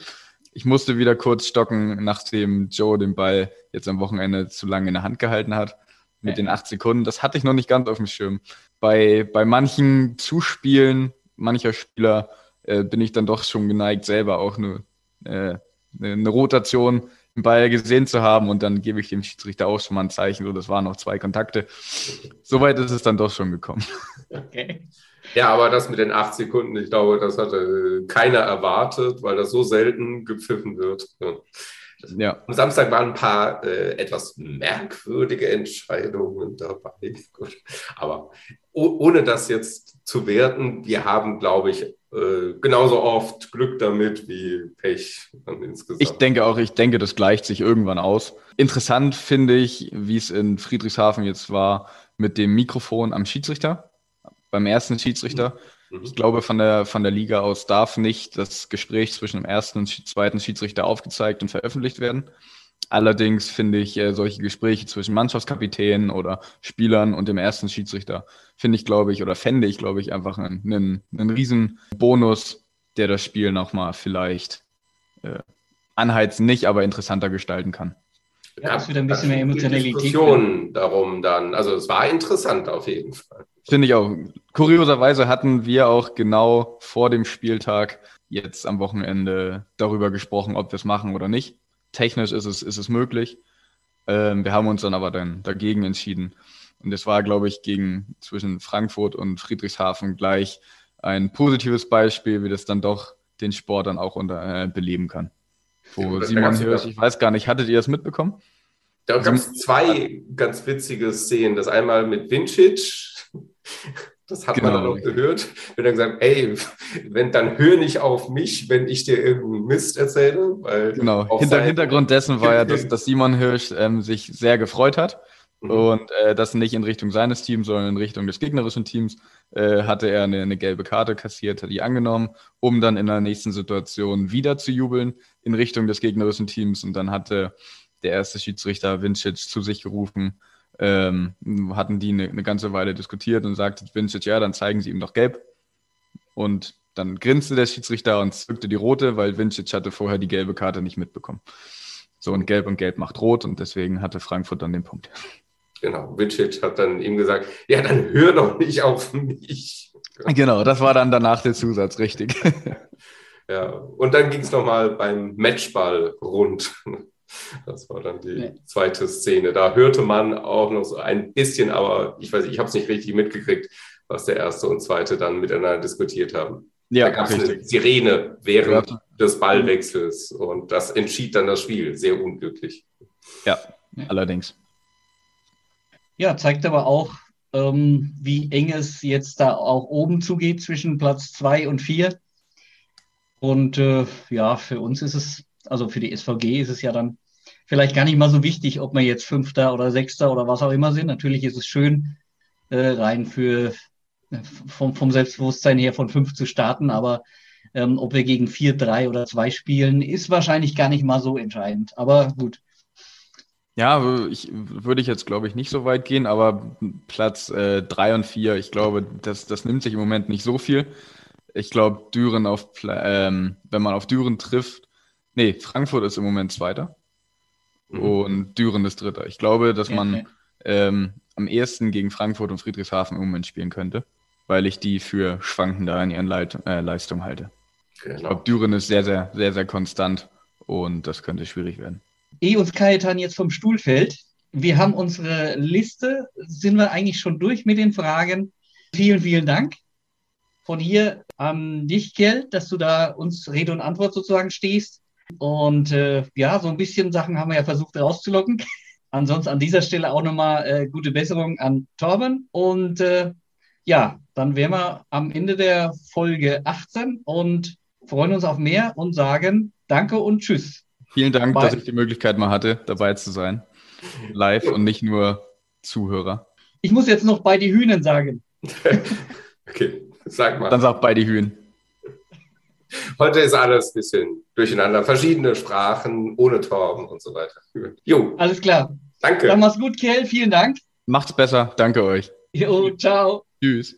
Ich musste wieder kurz stocken, nachdem Joe den Ball jetzt am Wochenende zu lange in der Hand gehalten hat mit ja. den acht Sekunden. Das hatte ich noch nicht ganz auf dem Schirm. Bei, bei manchen Zuspielen mancher Spieler äh, bin ich dann doch schon geneigt, selber auch nur äh, eine Rotation im Ball gesehen zu haben und dann gebe ich dem Schiedsrichter auch schon mal ein Zeichen, so das waren noch zwei Kontakte. Soweit ist es dann doch schon gekommen. Okay. Ja, aber das mit den acht Sekunden, ich glaube, das hatte keiner erwartet, weil das so selten gepfiffen wird. Ja. Am Samstag waren ein paar äh, etwas merkwürdige Entscheidungen dabei. Gut. Aber ohne das jetzt zu werten, wir haben, glaube ich, äh, genauso oft Glück damit wie Pech insgesamt. Ich denke auch, ich denke, das gleicht sich irgendwann aus. Interessant finde ich, wie es in Friedrichshafen jetzt war mit dem Mikrofon am Schiedsrichter, beim ersten Schiedsrichter. Mhm. Ich glaube, von der, von der Liga aus darf nicht das Gespräch zwischen dem ersten und zweiten Schiedsrichter aufgezeigt und veröffentlicht werden. Allerdings finde ich äh, solche Gespräche zwischen Mannschaftskapitänen oder Spielern und dem ersten Schiedsrichter, finde ich, glaube ich, oder fände ich, glaube ich, einfach einen, einen, einen riesen Bonus, der das Spiel nochmal vielleicht äh, anheizen, nicht, aber interessanter gestalten kann. Ja, es wieder ein bisschen mehr Emotionalität. Diskussion darum dann. Also es war interessant auf jeden Fall. Finde ich auch. Kurioserweise hatten wir auch genau vor dem Spieltag jetzt am Wochenende darüber gesprochen, ob wir es machen oder nicht technisch ist es, ist es möglich. Ähm, wir haben uns dann aber dann dagegen entschieden. Und es war, glaube ich, gegen zwischen Frankfurt und Friedrichshafen gleich ein positives Beispiel, wie das dann doch den Sport dann auch unter, äh, beleben kann. Wo ja, Simon Hirsch, ich weiß gar nicht, hattet ihr das mitbekommen? Da gab es zwei ganz witzige Szenen. Das einmal mit Vincic, das hat genau. man dann auch gehört. Wenn er gesagt, ey, wenn, dann hör nicht auf mich, wenn ich dir irgendeinen Mist erzähle. Weil genau. Hinter, Hintergrund dessen war ja, dass, dass Simon Hirsch ähm, sich sehr gefreut hat. Mhm. Und äh, das nicht in Richtung seines Teams, sondern in Richtung des gegnerischen Teams, äh, hatte er eine, eine, gelbe Karte kassiert, hat die angenommen, um dann in der nächsten Situation wieder zu jubeln in Richtung des gegnerischen Teams. Und dann hatte der erste Schiedsrichter Vincic zu sich gerufen, ähm, hatten die eine, eine, ganze Weile diskutiert und sagte Vincic, ja, dann zeigen sie ihm doch gelb. Und dann grinste der Schiedsrichter und zückte die rote, weil Vincic hatte vorher die gelbe Karte nicht mitbekommen. So, und gelb und gelb macht rot und deswegen hatte Frankfurt dann den Punkt. Genau, Vincic hat dann ihm gesagt, ja, dann hör doch nicht auf mich. Genau, das war dann danach der Zusatz, richtig. Ja, und dann ging es nochmal beim Matchball rund. Das war dann die nee. zweite Szene. Da hörte man auch noch so ein bisschen, aber ich weiß nicht, ich habe es nicht richtig mitgekriegt, was der erste und zweite dann miteinander diskutiert haben. Ja, da gab es eine Sirene während ja. des Ballwechsels und das entschied dann das Spiel. Sehr unglücklich. Ja, allerdings. Ja, zeigt aber auch, ähm, wie eng es jetzt da auch oben zugeht zwischen Platz zwei und vier. Und äh, ja, für uns ist es also für die SVG ist es ja dann vielleicht gar nicht mal so wichtig, ob wir jetzt Fünfter oder Sechster oder was auch immer sind. Natürlich ist es schön, äh, rein für vom, vom Selbstbewusstsein her von fünf zu starten, aber ähm, ob wir gegen vier, drei oder zwei spielen, ist wahrscheinlich gar nicht mal so entscheidend. Aber gut. Ja, ich, würde ich jetzt, glaube ich, nicht so weit gehen, aber Platz äh, drei und vier, ich glaube, das, das nimmt sich im Moment nicht so viel. Ich glaube, Düren auf, ähm, wenn man auf Düren trifft, nee, Frankfurt ist im Moment Zweiter mhm. und Düren ist Dritter. Ich glaube, dass man ähm, am ehesten gegen Frankfurt und Friedrichshafen im Moment spielen könnte, weil ich die für schwankender in ihren Leit äh, Leistungen halte. Genau. Ich glaube, Düren ist sehr, sehr, sehr, sehr konstant und das könnte schwierig werden. Ehe uns Kajetan jetzt vom Stuhl fällt, wir haben unsere Liste, sind wir eigentlich schon durch mit den Fragen. Vielen, vielen Dank von hier an dich, Kjell, dass du da uns Rede und Antwort sozusagen stehst. Und äh, ja, so ein bisschen Sachen haben wir ja versucht rauszulocken. Ansonsten an dieser Stelle auch nochmal äh, gute Besserung an Torben. Und äh, ja, dann wären wir am Ende der Folge 18 und freuen uns auf mehr und sagen Danke und Tschüss. Vielen Dank, Bye. dass ich die Möglichkeit mal hatte, dabei zu sein. Live und nicht nur Zuhörer. Ich muss jetzt noch bei die Hühnen sagen. okay, sag mal. Dann sag bei die Hühnen. Heute ist alles ein bisschen durcheinander. Verschiedene Sprachen, ohne Torben und so weiter. Jo. Alles klar. Danke. Dann mach's gut, Kell. Vielen Dank. Macht's besser. Danke euch. Jo, ciao. Tschüss.